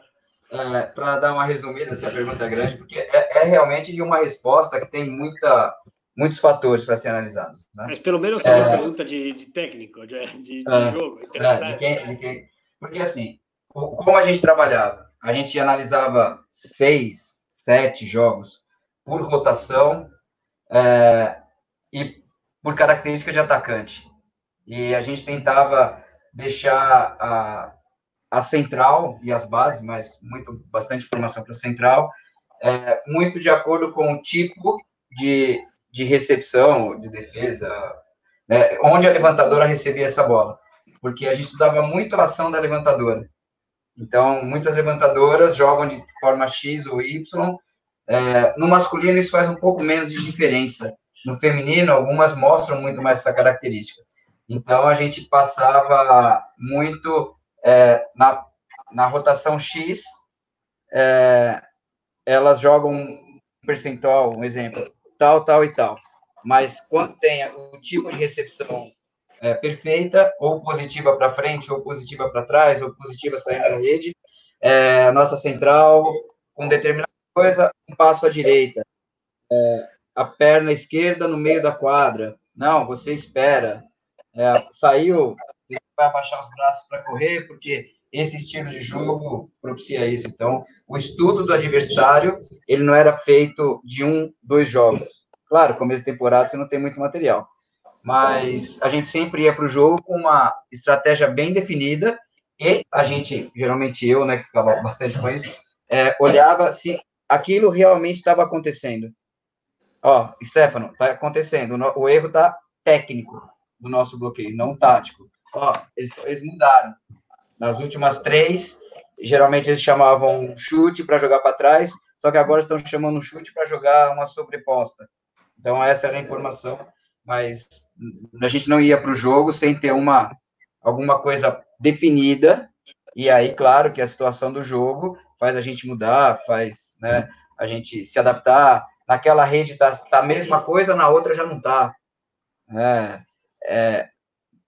É, Para dar uma resumida, se a pergunta é grande, porque é, é, realmente de uma resposta que tem muita, muitos fatores para ser analisados. Né? Mas pelo menos é uma pergunta de, de técnico, de, de, de é, jogo. É, de quem, de quem, porque assim, como a gente trabalhava, a gente analisava seis, sete jogos por rotação é, e por característica de atacante. E a gente tentava deixar a, a central e as bases, mas muito bastante informação para a central, é, muito de acordo com o tipo de, de recepção, de defesa, né, onde a levantadora recebia essa bola. Porque a gente estudava muito a ação da levantadora. Então, muitas levantadoras jogam de forma X ou Y. É, no masculino, isso faz um pouco menos de diferença. No feminino, algumas mostram muito mais essa característica. Então, a gente passava muito é, na, na rotação X, é, elas jogam um percentual, um exemplo, tal, tal e tal. Mas quando tem o tipo de recepção é, perfeita, ou positiva para frente, ou positiva para trás, ou positiva saindo da rede, é, a nossa central, com determinada coisa, um passo à direita, é, a perna esquerda no meio da quadra. Não, você espera. É, saiu, vai abaixar os braços para correr, porque esse estilo de jogo propicia isso. Então, o estudo do adversário, ele não era feito de um, dois jogos. Claro, começo de temporada você não tem muito material, mas a gente sempre ia para o jogo com uma estratégia bem definida e a gente, geralmente eu, né, que ficava bastante com isso, é, olhava se aquilo realmente estava acontecendo. Ó, Stefano, está acontecendo, o erro está técnico do nosso bloqueio, não tático. Ó, eles, eles mudaram. Nas últimas três, geralmente eles chamavam chute para jogar para trás, só que agora estão chamando chute para jogar uma sobreposta. Então, essa era a informação, mas a gente não ia para o jogo sem ter uma alguma coisa definida, e aí, claro, que a situação do jogo faz a gente mudar, faz né, a gente se adaptar. Naquela rede está tá a mesma coisa, na outra já não está. É, é,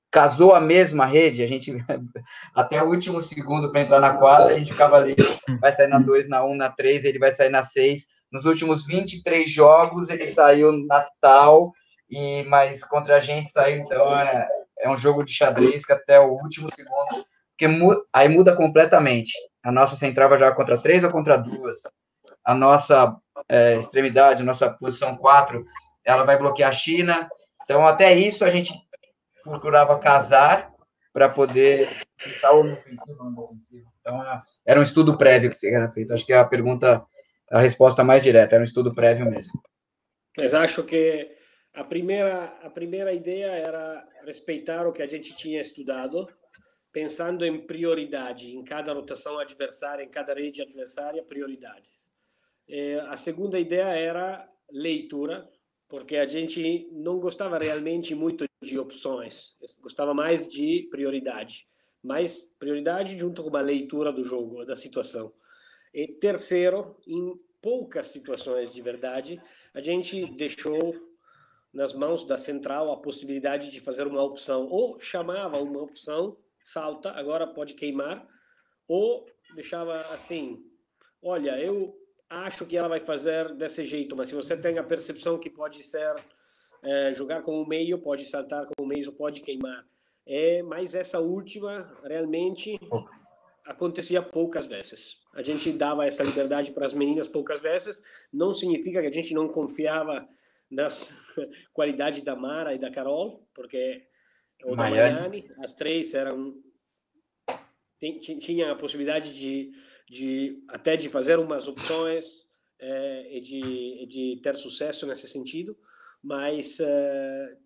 casou a mesma rede, a gente <laughs> até o último segundo para entrar na quadra, a gente ficava ali, vai sair na 2, na 1, um, na 3, ele vai sair na 6. Nos últimos 23 jogos, ele saiu na tal, e, mas contra a gente saiu, então é, é um jogo de xadrez que até o último segundo, porque mu aí muda completamente. A nossa central vai jogar contra 3 ou contra duas. A nossa é, extremidade, a nossa posição 4, ela vai bloquear a China. Então, até isso a gente procurava casar para poder estar no ofensivo ou no ofensivo. Então, é, era um estudo prévio que era feito. Acho que é a pergunta, a resposta mais direta, era um estudo prévio mesmo. Mas acho que a primeira, a primeira ideia era respeitar o que a gente tinha estudado, pensando em prioridade, em cada rotação adversária, em cada rede adversária, prioridades. E a segunda ideia era leitura, porque a gente não gostava realmente muito de opções, gostava mais de prioridade, mais prioridade junto com uma leitura do jogo, da situação. E terceiro, em poucas situações de verdade, a gente deixou nas mãos da central a possibilidade de fazer uma opção, ou chamava uma opção, salta, agora pode queimar, ou deixava assim, olha, eu acho que ela vai fazer desse jeito, mas se você tem a percepção que pode ser é, jogar como meio, pode saltar como meio, pode queimar. É, mas essa última realmente acontecia poucas vezes. A gente dava essa liberdade para as meninas poucas vezes. Não significa que a gente não confiava nas <laughs> qualidades da Mara e da Carol, porque o da Miami, as três eram tinha a possibilidade de de até de fazer umas opções é, e, de, de ter sucesso nesse sentido, mas é,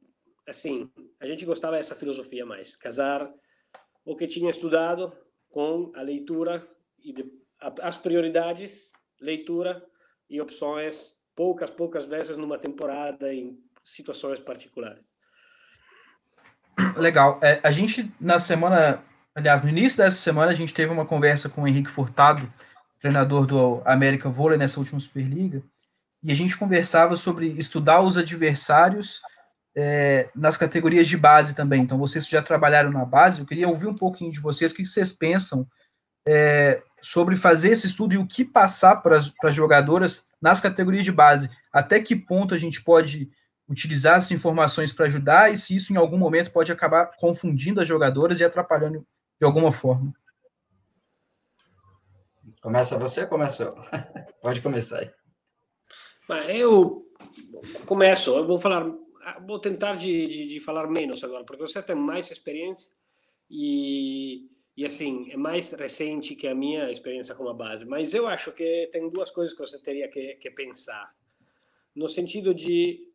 assim a gente gostava dessa filosofia mais casar o que tinha estudado com a leitura e de, as prioridades leitura e opções poucas poucas vezes numa temporada em situações particulares legal é, a gente na semana Aliás, no início dessa semana a gente teve uma conversa com o Henrique Furtado, treinador do América Vôlei nessa última Superliga, e a gente conversava sobre estudar os adversários é, nas categorias de base também. Então, vocês já trabalharam na base, eu queria ouvir um pouquinho de vocês, o que vocês pensam é, sobre fazer esse estudo e o que passar para as jogadoras nas categorias de base. Até que ponto a gente pode utilizar essas informações para ajudar e se isso em algum momento pode acabar confundindo as jogadoras e atrapalhando de alguma forma. Começa você começa eu? <laughs> pode começar aí. Eu começo, eu vou falar, vou tentar de, de, de falar menos agora, porque você tem mais experiência e e assim, é mais recente que a minha experiência com a base. Mas eu acho que tem duas coisas que você teria que, que pensar. No sentido de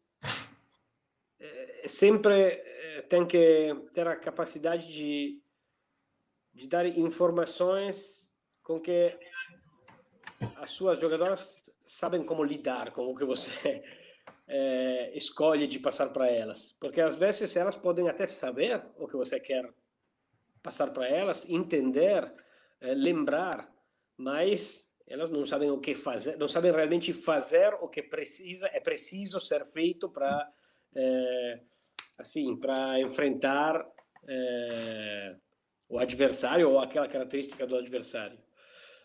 é, sempre é, tem que ter a capacidade de, de dar informações com que as suas jogadoras sabem como lidar com o que você é, <laughs> escolhe de passar para elas. Porque às vezes elas podem até saber o que você quer passar para elas, entender, é, lembrar, mas elas não sabem o que fazer, não sabem realmente fazer o que precisa é preciso ser feito para é, assim para enfrentar é, o adversário ou aquela característica do adversário.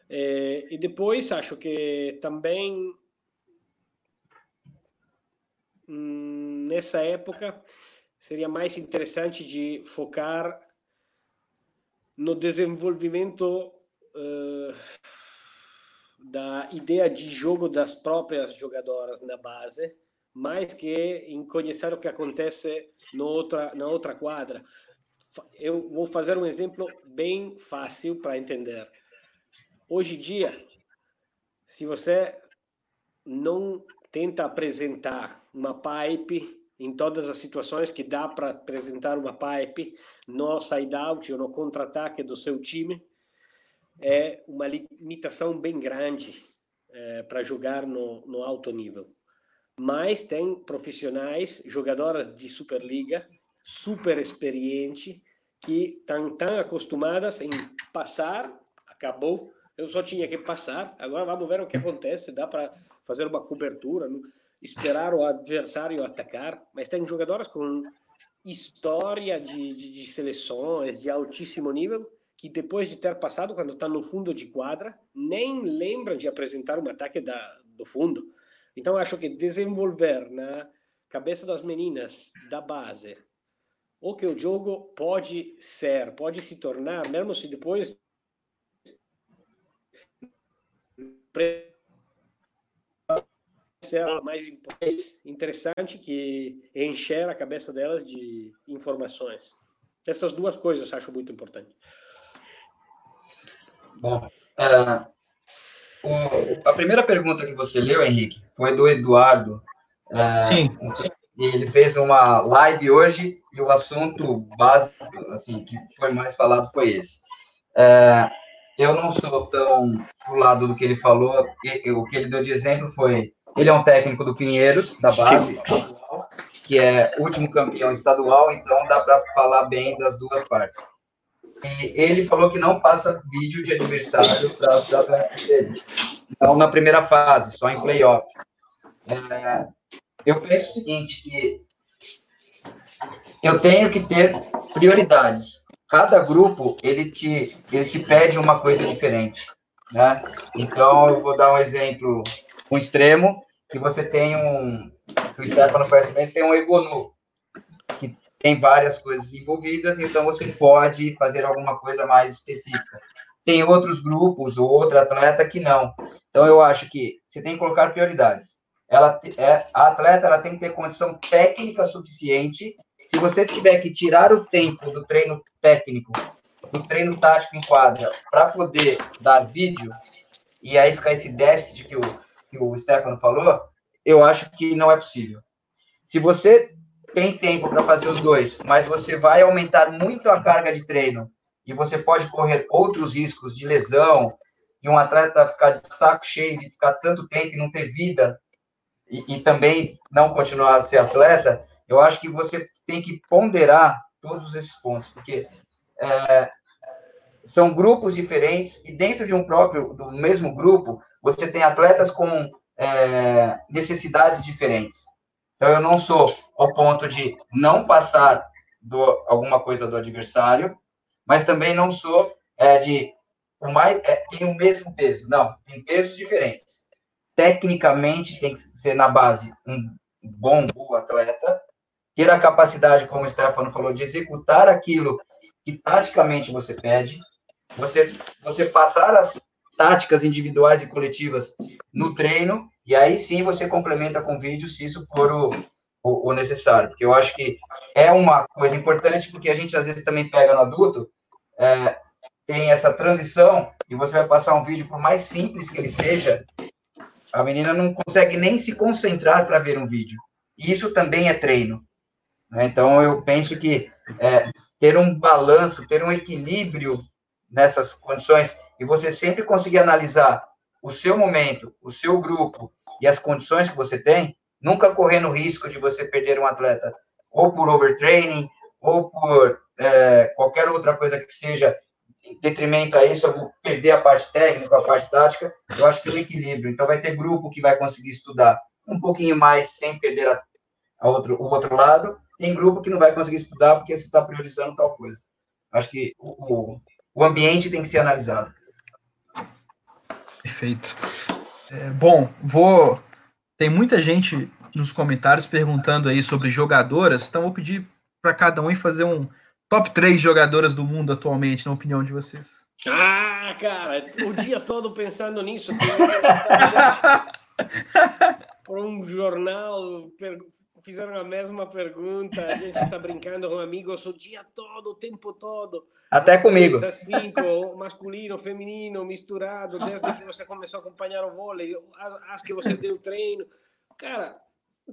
É, e depois acho que também hum, nessa época seria mais interessante de focar no desenvolvimento uh, da ideia de jogo das próprias jogadoras na base, mais que em conhecer o que acontece no outra, na outra quadra. Eu vou fazer um exemplo bem fácil para entender. Hoje em dia, se você não tenta apresentar uma pipe em todas as situações que dá para apresentar uma pipe no side-out ou no contra-ataque do seu time, é uma limitação bem grande é, para jogar no, no alto nível. Mas tem profissionais, jogadoras de Superliga, super experiente, que estão tão acostumadas em passar, acabou, eu só tinha que passar, agora vamos ver o que acontece, dá para fazer uma cobertura, esperar o adversário atacar, mas tem jogadoras com história de, de, de, seleções de altíssimo nível que depois de ter passado quando está no fundo de quadra nem lembram de apresentar um ataque da, do fundo. Então acho que desenvolver na cabeça das meninas da base o que o jogo pode ser, pode se tornar, mesmo se depois ser mais interessante que encher a cabeça delas de informações. Essas duas coisas eu acho muito importante. Bom, uh, o, a primeira pergunta que você leu, Henrique, foi do Eduardo. Uh, Sim. Ele fez uma live hoje e o assunto básico, assim, que foi mais falado foi esse. Uh, eu não sou tão do lado do que ele falou, o que ele deu de exemplo foi ele é um técnico do Pinheiros, da base, que é último campeão estadual, então dá para falar bem das duas partes. E ele falou que não passa vídeo de adversário para os atletas dele. Então, na primeira fase, só em playoff. É, eu penso o seguinte, que eu tenho que ter prioridades. Cada grupo, ele te, ele te pede uma coisa diferente. Né? Então, eu vou dar um exemplo um extremo, que você tem um, que o Stefano conhece bem, tem um Egonu, que tem várias coisas envolvidas, então você pode fazer alguma coisa mais específica. Tem outros grupos ou outro atleta que não. Então eu acho que você tem que colocar prioridades. Ela é, a atleta ela tem que ter condição técnica suficiente. Se você tiver que tirar o tempo do treino técnico, do treino tático em quadra, para poder dar vídeo, e aí ficar esse déficit que o que o Stefano falou, eu acho que não é possível. Se você tem tempo para fazer os dois, mas você vai aumentar muito a carga de treino e você pode correr outros riscos de lesão, de um atleta ficar de saco cheio, de ficar tanto tempo e não ter vida, e, e também não continuar a ser atleta, eu acho que você tem que ponderar todos esses pontos, porque é, são grupos diferentes e dentro de um próprio, do mesmo grupo, você tem atletas com é, necessidades diferentes. Então, eu não sou ao ponto de não passar do, alguma coisa do adversário, mas também não sou é, de o mais é, tem o mesmo peso. Não, tem pesos diferentes. Tecnicamente tem que ser na base um bom, bom atleta, ter a capacidade, como o Stefano falou, de executar aquilo que taticamente você pede, você, você passar as táticas individuais e coletivas no treino, e aí sim você complementa com vídeo, se isso for o, o, o, necessário. Porque eu acho que é uma coisa importante, porque a gente às vezes também pega no adulto, é, tem essa transição, e você vai passar um vídeo, por mais simples que ele seja, a menina não consegue nem se concentrar para ver um vídeo. E isso também é treino. Né? Então, eu penso que é, ter um balanço, ter um equilíbrio nessas condições, e você sempre conseguir analisar o seu momento, o seu grupo e as condições que você tem, nunca correndo o risco de você perder um atleta ou por overtraining, ou por é, qualquer outra coisa que seja em detrimento a isso, eu vou perder a parte técnica, a parte tática, eu acho que é um equilíbrio. Então, vai ter grupo que vai conseguir estudar um pouquinho mais sem perder a, a outro, o outro lado, tem grupo que não vai conseguir estudar porque você está priorizando tal coisa. Acho que o, o, o ambiente tem que ser analisado. Perfeito. É, bom, vou. Tem muita gente nos comentários perguntando aí sobre jogadoras, então vou pedir para cada um fazer um top 3 jogadoras do mundo atualmente, na opinião de vocês. Ah, cara, o dia <laughs> todo pensando nisso. Por <laughs> um jornal, fizeram a mesma pergunta, a gente está brincando com amigos o dia todo, o tempo todo. Até comigo. Cinco, masculino, feminino, misturado, desde que você começou a acompanhar o vôlei, as que você deu treino. Cara,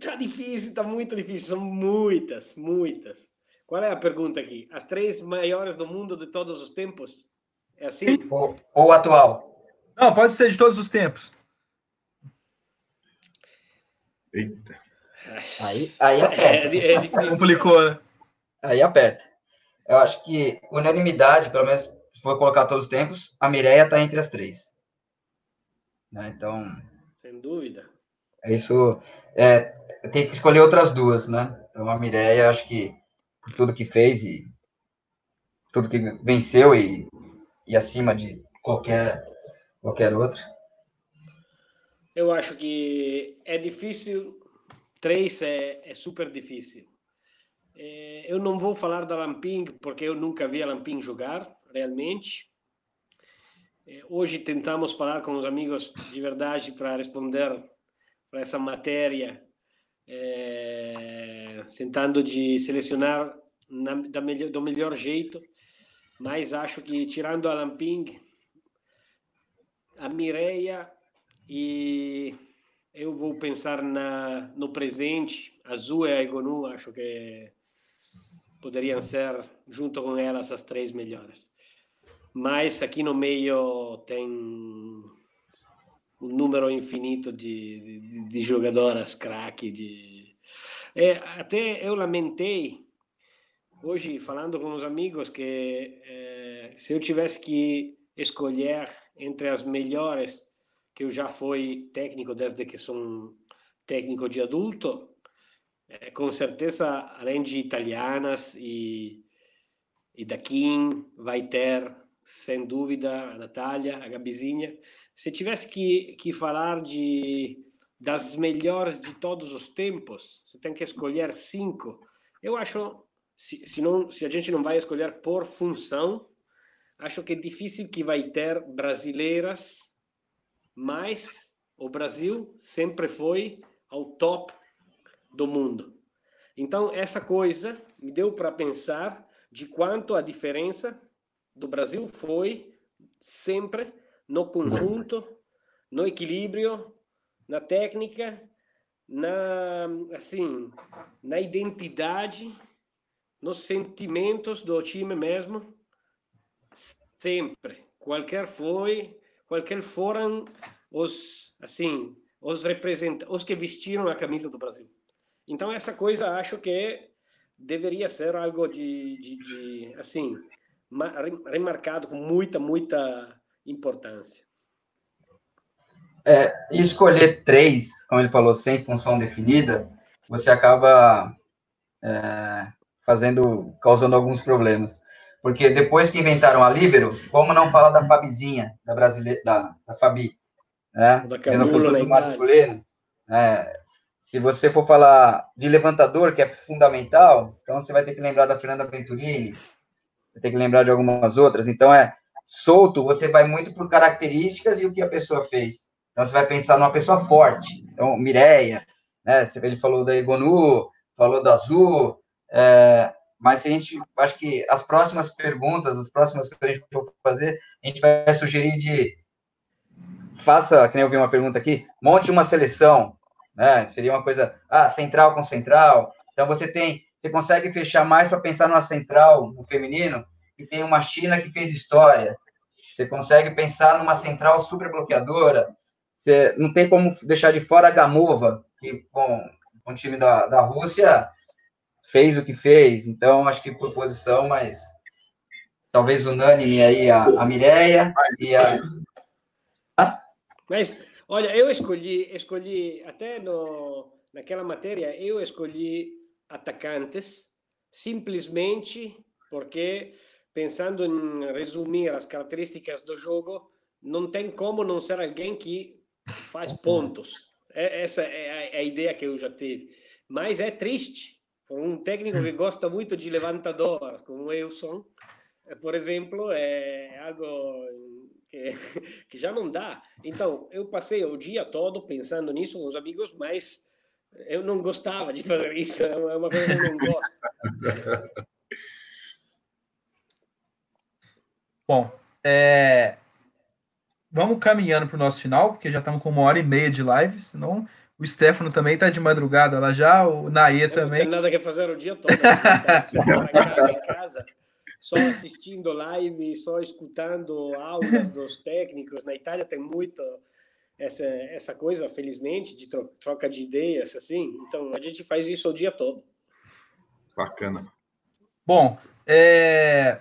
tá difícil, tá muito difícil, são muitas, muitas. Qual é a pergunta aqui? As três maiores do mundo de todos os tempos? É assim? Ou, ou atual? Não, pode ser de todos os tempos. Eita. Aí, aí aperta. É, é <laughs> Complicou, né? Aí aperta. Eu acho que unanimidade, pelo menos se for colocar todos os tempos, a Mireia está entre as três. Né? Então. Sem dúvida. É isso. É, tem que escolher outras duas, né? Então a Mireia, acho que por tudo que fez e tudo que venceu e, e acima de qualquer, qualquer outro. Eu acho que é difícil Três é, é super difícil. É, eu não vou falar da Lamping, porque eu nunca vi a Lamping jogar, realmente. É, hoje tentamos falar com os amigos de verdade para responder para essa matéria, é, tentando de selecionar na, da melhor, do melhor jeito, mas acho que tirando a Lamping, a Mireia e eu vou pensar na, no presente. Azul e a Egonu, acho que poderiam ser, junto com elas, as três melhores. Mas aqui no meio tem um número infinito de, de, de jogadoras craque. De... É, até eu lamentei, hoje, falando com os amigos, que é, se eu tivesse que escolher entre as melhores que já fui técnico desde que sou técnico de adulto, é, com certeza, além de italianas e, e da Kim, vai ter, sem dúvida, a Natália, a Gabizinha. Se tivesse que, que falar de das melhores de todos os tempos, você tem que escolher cinco. Eu acho, se, se, não, se a gente não vai escolher por função, acho que é difícil que vai ter brasileiras mas o Brasil sempre foi ao top do mundo. Então, essa coisa me deu para pensar de quanto a diferença do Brasil foi sempre no conjunto, no equilíbrio, na técnica, na assim, na identidade, nos sentimentos do time mesmo, sempre. Qualquer foi qualquer foram os assim os representantes, os que vestiram a camisa do Brasil. Então essa coisa acho que deveria ser algo de, de, de assim remarcado com muita, muita importância. É, escolher três, como ele falou, sem função definida, você acaba é, fazendo, causando alguns problemas. Porque depois que inventaram a Libero, como não falar da Fabizinha, da brasileira, da, da Fabi, né? Mesma coisa do masculino. É, se você for falar de levantador, que é fundamental, então você vai ter que lembrar da Fernanda Venturini, vai ter que lembrar de algumas outras. Então é solto, você vai muito por características e o que a pessoa fez. Então você vai pensar numa pessoa forte. Então, Mireia, né? Ele falou da Egonu, falou da Azul, é, mas a gente, acho que as próximas perguntas, as próximas que a gente for fazer, a gente vai sugerir de faça, que nem eu vi uma pergunta aqui, monte uma seleção, né? Seria uma coisa, ah, central com central. Então você tem, você consegue fechar mais para pensar numa central no feminino e tem uma China que fez história. Você consegue pensar numa central super bloqueadora. Você não tem como deixar de fora a Gamova, que com o time da, da Rússia fez o que fez, então acho que por posição, mas talvez unânime aí a, a Mireia e a. Ah? Mas, olha, eu escolhi, escolhi até no, naquela matéria, eu escolhi atacantes simplesmente porque, pensando em resumir as características do jogo, não tem como não ser alguém que faz pontos. É, essa é é a ideia que eu já tive. Mas é triste um técnico que gosta muito de levantador, Wilson, eh, por exemplo, é algo que, que já não dá. Então, eu passei o dia todo pensando nisso com os amigos, mas eu não gostava de fazer isso, é uma coisa que eu não gosto. <laughs> Bom, é... vamos caminhando para o nosso final, porque já estamos com uma hora e meia de live, senão o Stefano também está de madrugada lá já, o Naê também. Não tem nada que fazer o dia todo. Né? Tá <laughs> em casa, só assistindo live, só escutando aulas dos técnicos. Na Itália tem muito essa, essa coisa, felizmente, de troca de ideias, assim. Então, a gente faz isso o dia todo. Bacana. Bom, é...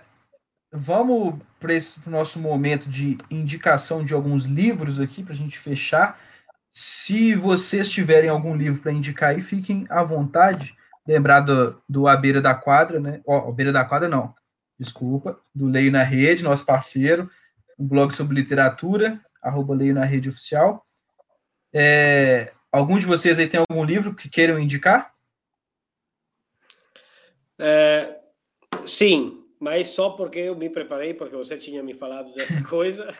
vamos para o nosso momento de indicação de alguns livros aqui, para a gente fechar. Se vocês tiverem algum livro para indicar aí, fiquem à vontade. Lembrar do, do A Beira da Quadra, né? Ó, oh, Beira da Quadra não, desculpa, do Leio na Rede, nosso parceiro, um blog sobre literatura, arroba Leio na Rede Oficial. É, algum de vocês aí tem algum livro que queiram indicar? É, sim, mas só porque eu me preparei, porque você tinha me falado dessa <laughs> coisa.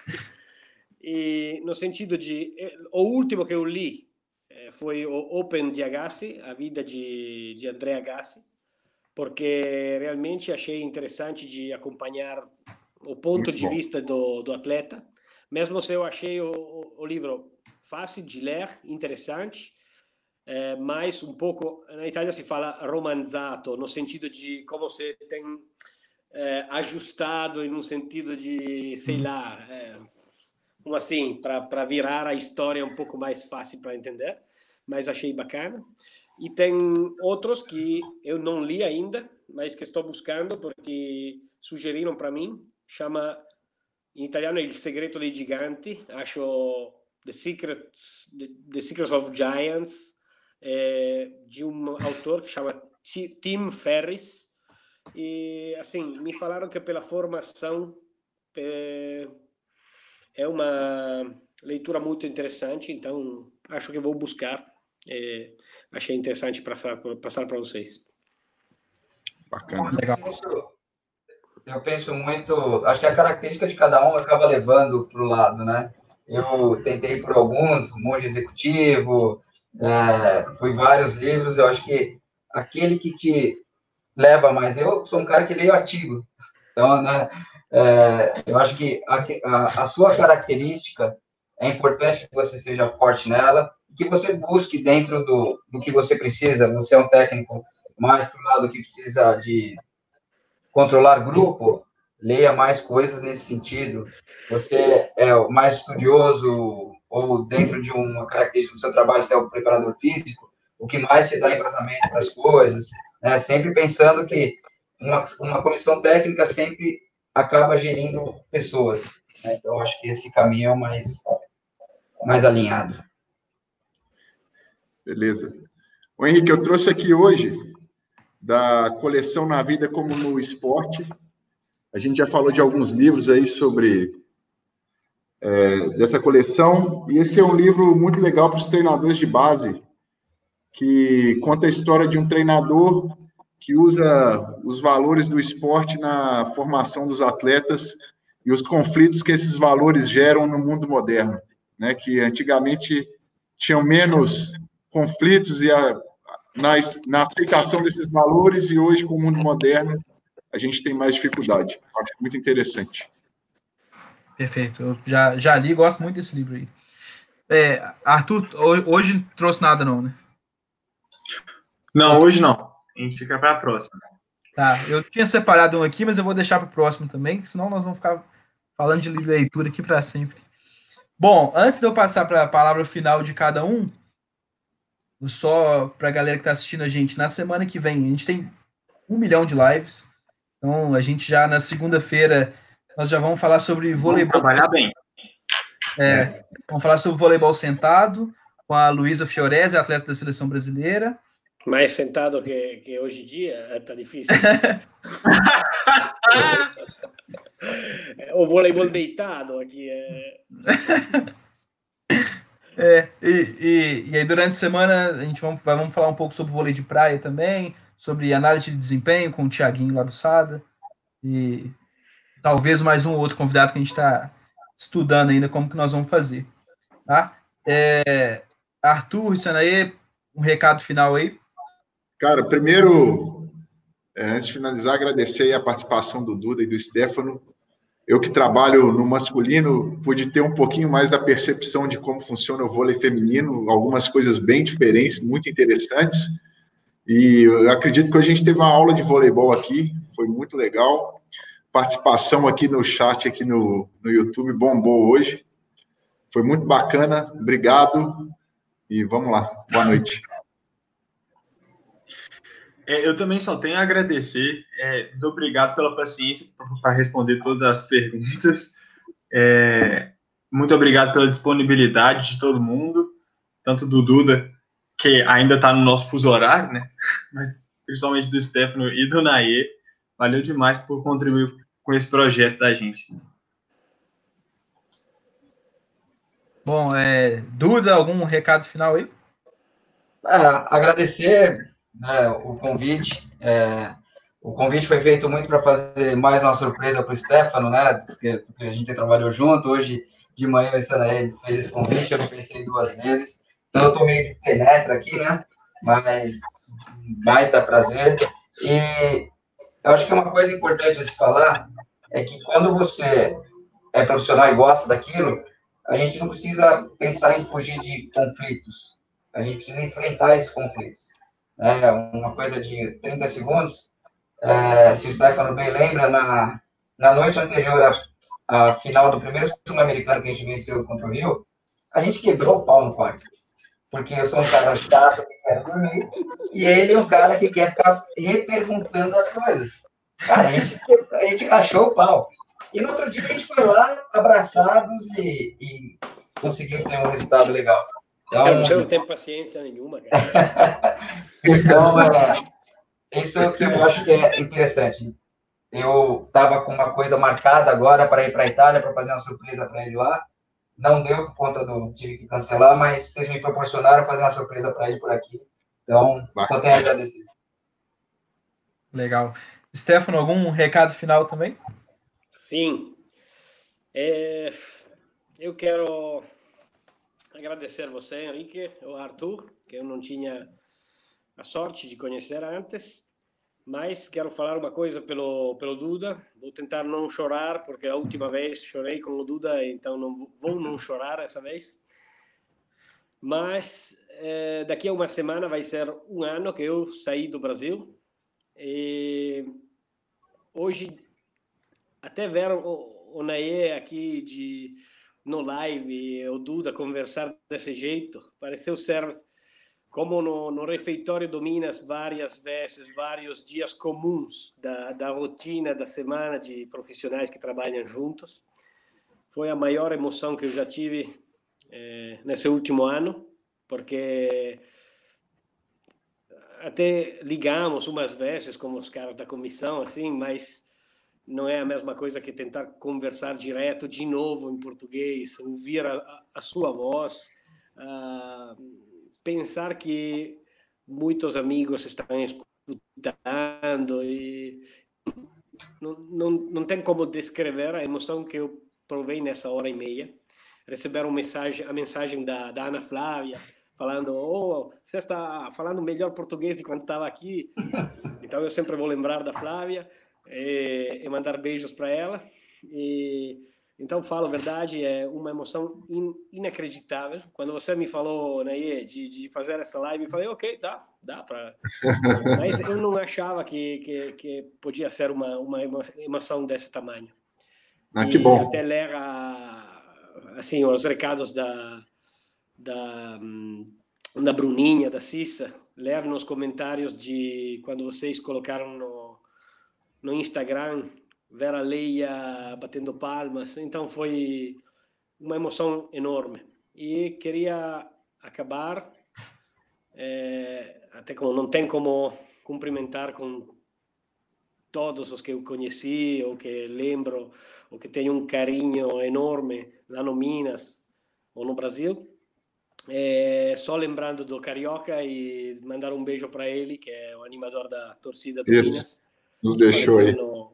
E no sentido de eh, o último que eu li eh, foi o Open de Agassi, a vida de, de André Agassi, porque realmente achei interessante de acompanhar o ponto Muito de bom. vista do, do atleta, mesmo se eu achei o, o, livro fácil de ler, interessante, é, mas um pouco, na Itália se fala romanzato, no sentido de como você tem é, ajustado em um sentido de, sei uhum. lá, é, como assim, para virar a história um pouco mais fácil para entender, mas achei bacana. E tem outros que eu não li ainda, mas que estou buscando porque sugeriram para mim. Chama, em italiano, Il Segreto dei Giganti. Acho The Secrets, The, The Secrets of Giants, é, de um autor que chama Tim Ferris. E, assim, me falaram que pela formação... é uma leitura muito interessante, então acho que vou buscar. É, achei interessante passar, passar para vocês. Bacana. Legal. Eu penso, muito, acho que a característica de cada um acaba levando para o lado, né? Eu tentei por alguns, monge executivo, é, fui vários livros, eu acho que aquele que te leva mais, eu sou um cara que leio artigo, então, né, é, eu acho que a, a, a, sua característica é importante que você seja forte nela e que você busque dentro do, do que você precisa. Você é um técnico mais para o lado que precisa de controlar grupo, leia mais coisas nesse sentido. Você é mais estudioso ou dentro de uma característica do seu trabalho, você é o preparador físico, o que mais te dá embasamento para as coisas, né? sempre pensando que uma, uma comissão técnica sempre acaba gerindo pessoas. Né? Então, acho que esse caminho é o mais, mais alinhado. Beleza. O Henrique, eu trouxe aqui hoje da coleção Na Vida como no Esporte. A gente já falou de alguns livros aí sobre é, dessa coleção, e esse é um livro muito legal para os treinadores de base, que conta a história de um treinador que usa os valores do esporte na formação dos atletas e os conflitos que esses valores geram no mundo moderno, né? Que antigamente tinham menos conflitos e a, na, na aceitação desses valores e hoje com o mundo moderno a gente tem mais dificuldade. Acho muito interessante. Perfeito. Eu já, já li, gosto muito desse livro aí. É, Arthur, hoje trouxe nada não, né? Não, hoje não. A gente fica para a próxima. Tá, eu tinha separado um aqui, mas eu vou deixar para o próximo também, senão nós vamos ficar falando de leitura aqui para sempre. Bom, antes de eu passar para a palavra final de cada um, só para a galera que está assistindo a gente, na semana que vem a gente tem um milhão de lives. Então a gente já na segunda-feira nós já vamos falar sobre voleibol. Vamos trabalhar bem. É, vamos falar sobre voleibol sentado com a Luísa Fiorese, atleta da seleção brasileira. Mais sentado que, que hoje em dia, tá difícil. <laughs> o voleibol deitado aqui é. <laughs> É, e, e, e, aí durante a semana a gente vamos, vamos falar um pouco sobre vôlei de praia também, sobre análise de desempenho com o Tiaguinho lá do Sada, e talvez mais um ou outro convidado que a gente está estudando ainda como que nós vamos fazer. Tá? É, Arthur, Sanaê, um recado final aí. Cara, primeiro, é, antes de finalizar, agradecer a participação do Duda e do Stefano. Eu que trabalho no masculino, pude ter um pouquinho mais a percepção de como funciona o vôlei feminino, algumas coisas bem diferentes, muito interessantes. E eu acredito que a gente teve uma aula de voleibol aqui, foi muito legal. Participação aqui no chat, aqui no, no YouTube, bombou hoje. Foi muito bacana, obrigado. E vamos lá, boa noite. É, eu também só tenho a agradecer. É, muito obrigado pela paciência para responder todas as perguntas. É, muito obrigado pela disponibilidade de todo mundo, tanto do Duda, que ainda está no nosso fuso horário, né? <laughs> Mas principalmente do Stefano e do Naê. Valeu demais por contribuir com esse projeto da gente. Bom, é, Duda, algum recado final aí? É, agradecer né, o convite. É, o convite foi feito muito para fazer mais uma surpresa para o Stefano, né? Porque, a gente trabalhou junto. Hoje de manhã o Sanael fez esse convite, eu pensei duas vezes. Então eu estou meio de penetra aqui, né? Mas baita prazer. E eu acho que uma coisa importante a se falar é que quando você é profissional e gosta daquilo, a gente não precisa pensar em fugir de conflitos. A gente precisa enfrentar esses conflitos é, uma coisa de 30 segundos. É, se o Stefano bem lembra, na, na noite anterior à, à final do primeiro sul-americano que a gente venceu contra o Rio, a gente quebrou o pau no quarto. Porque eu sou um cara chato que quer dormir, e ele é um cara que quer ficar reperguntando as coisas. Cara, a gente, a gente achou o pau. E no outro dia a gente foi lá, abraçados, e, e conseguiu ter um resultado legal. Então, eu não tenho paciência nenhuma, cara. <laughs> então, é, isso que eu acho que é interessante. Eu estava com uma coisa marcada agora para ir para a Itália, para fazer uma surpresa para ele lá. Não deu por conta do tive que cancelar, mas vocês me proporcionaram fazer uma surpresa para ele por aqui. Então, só tenho a agradecer. Legal. Stefano, algum recado final também? Sim. É, eu quero agradecer você, Henrique, o Arthur, que eu não tinha a sorte de conhecer antes, mas quero falar uma coisa pelo, pelo Duda. Vou tentar não chorar, porque a última vez chorei com o Duda, então não vou não chorar essa vez. Mas é, daqui a uma semana vai ser um ano que eu saí do Brasil. E hoje, até ver o, o aqui de no live, o Duda conversar desse jeito, pareceu ser como no, no refeitório do Minas, várias vezes, vários dias comuns da, da rotina da semana de profissionais que trabalham juntos. Foi a maior emoção que eu já tive é, nesse último ano, porque até ligamos umas vezes com os caras da comissão, assim, mas não é a mesma coisa que tentar conversar direto de novo em português, ouvir a, a sua voz, uh, pensar que muitos amigos estão escutando e não, não, não tem como descrever a emoção que eu provei nessa hora e meia. Receber uma mensagem, a mensagem da, da Ana Flávia, falando: Oh, você está falando melhor português de quando estava aqui. Então eu sempre vou lembrar da Flávia e, e mandar beijos para ela. E então falo a verdade, é uma emoção in, inacreditável. Quando você me falou, Naye, de, de fazer essa live, eu falei: Ok, dá, dá para. <laughs> Mas eu não achava que, que, que podia ser uma, uma emoção desse tamanho. Ah, que bom. até ler a, assim, os recados da da, da Bruninha, da Cissa, ler nos comentários de quando vocês colocaram no, no Instagram, ver a Leia batendo palmas. Então foi uma emoção enorme. E queria acabar, é, até como não tem como cumprimentar com todos os que eu conheci, ou que lembro, ou que tenho um carinho enorme lá no Minas ou no Brasil, é, só lembrando do Carioca e mandar um beijo para ele, que é o animador da torcida do Isso. Minas. Nos deixou aí. No,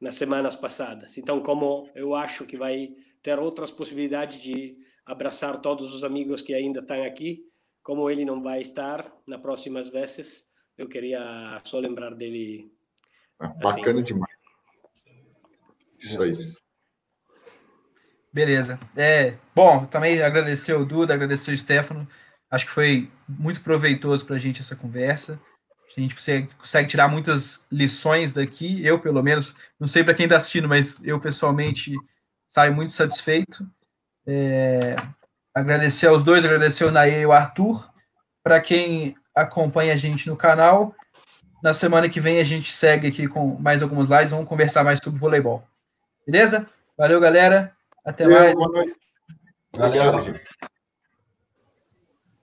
nas semanas passadas. Então, como eu acho que vai ter outras possibilidades de abraçar todos os amigos que ainda estão aqui, como ele não vai estar nas próximas vezes, eu queria só lembrar dele. Ah, bacana assim. demais. Isso aí. Beleza. É, bom, também agradecer o Duda, agradecer o Stefano. Acho que foi muito proveitoso para a gente essa conversa. A gente consegue, consegue, tirar muitas lições daqui. Eu, pelo menos, não sei para quem está assistindo, mas eu pessoalmente saio muito satisfeito. É, agradecer aos dois, agradecer o Naê e o Arthur. Para quem acompanha a gente no canal, na semana que vem a gente segue aqui com mais algumas lives. Vamos conversar mais sobre voleibol. Beleza? Valeu, galera. Até mais. Boa noite. Valeu.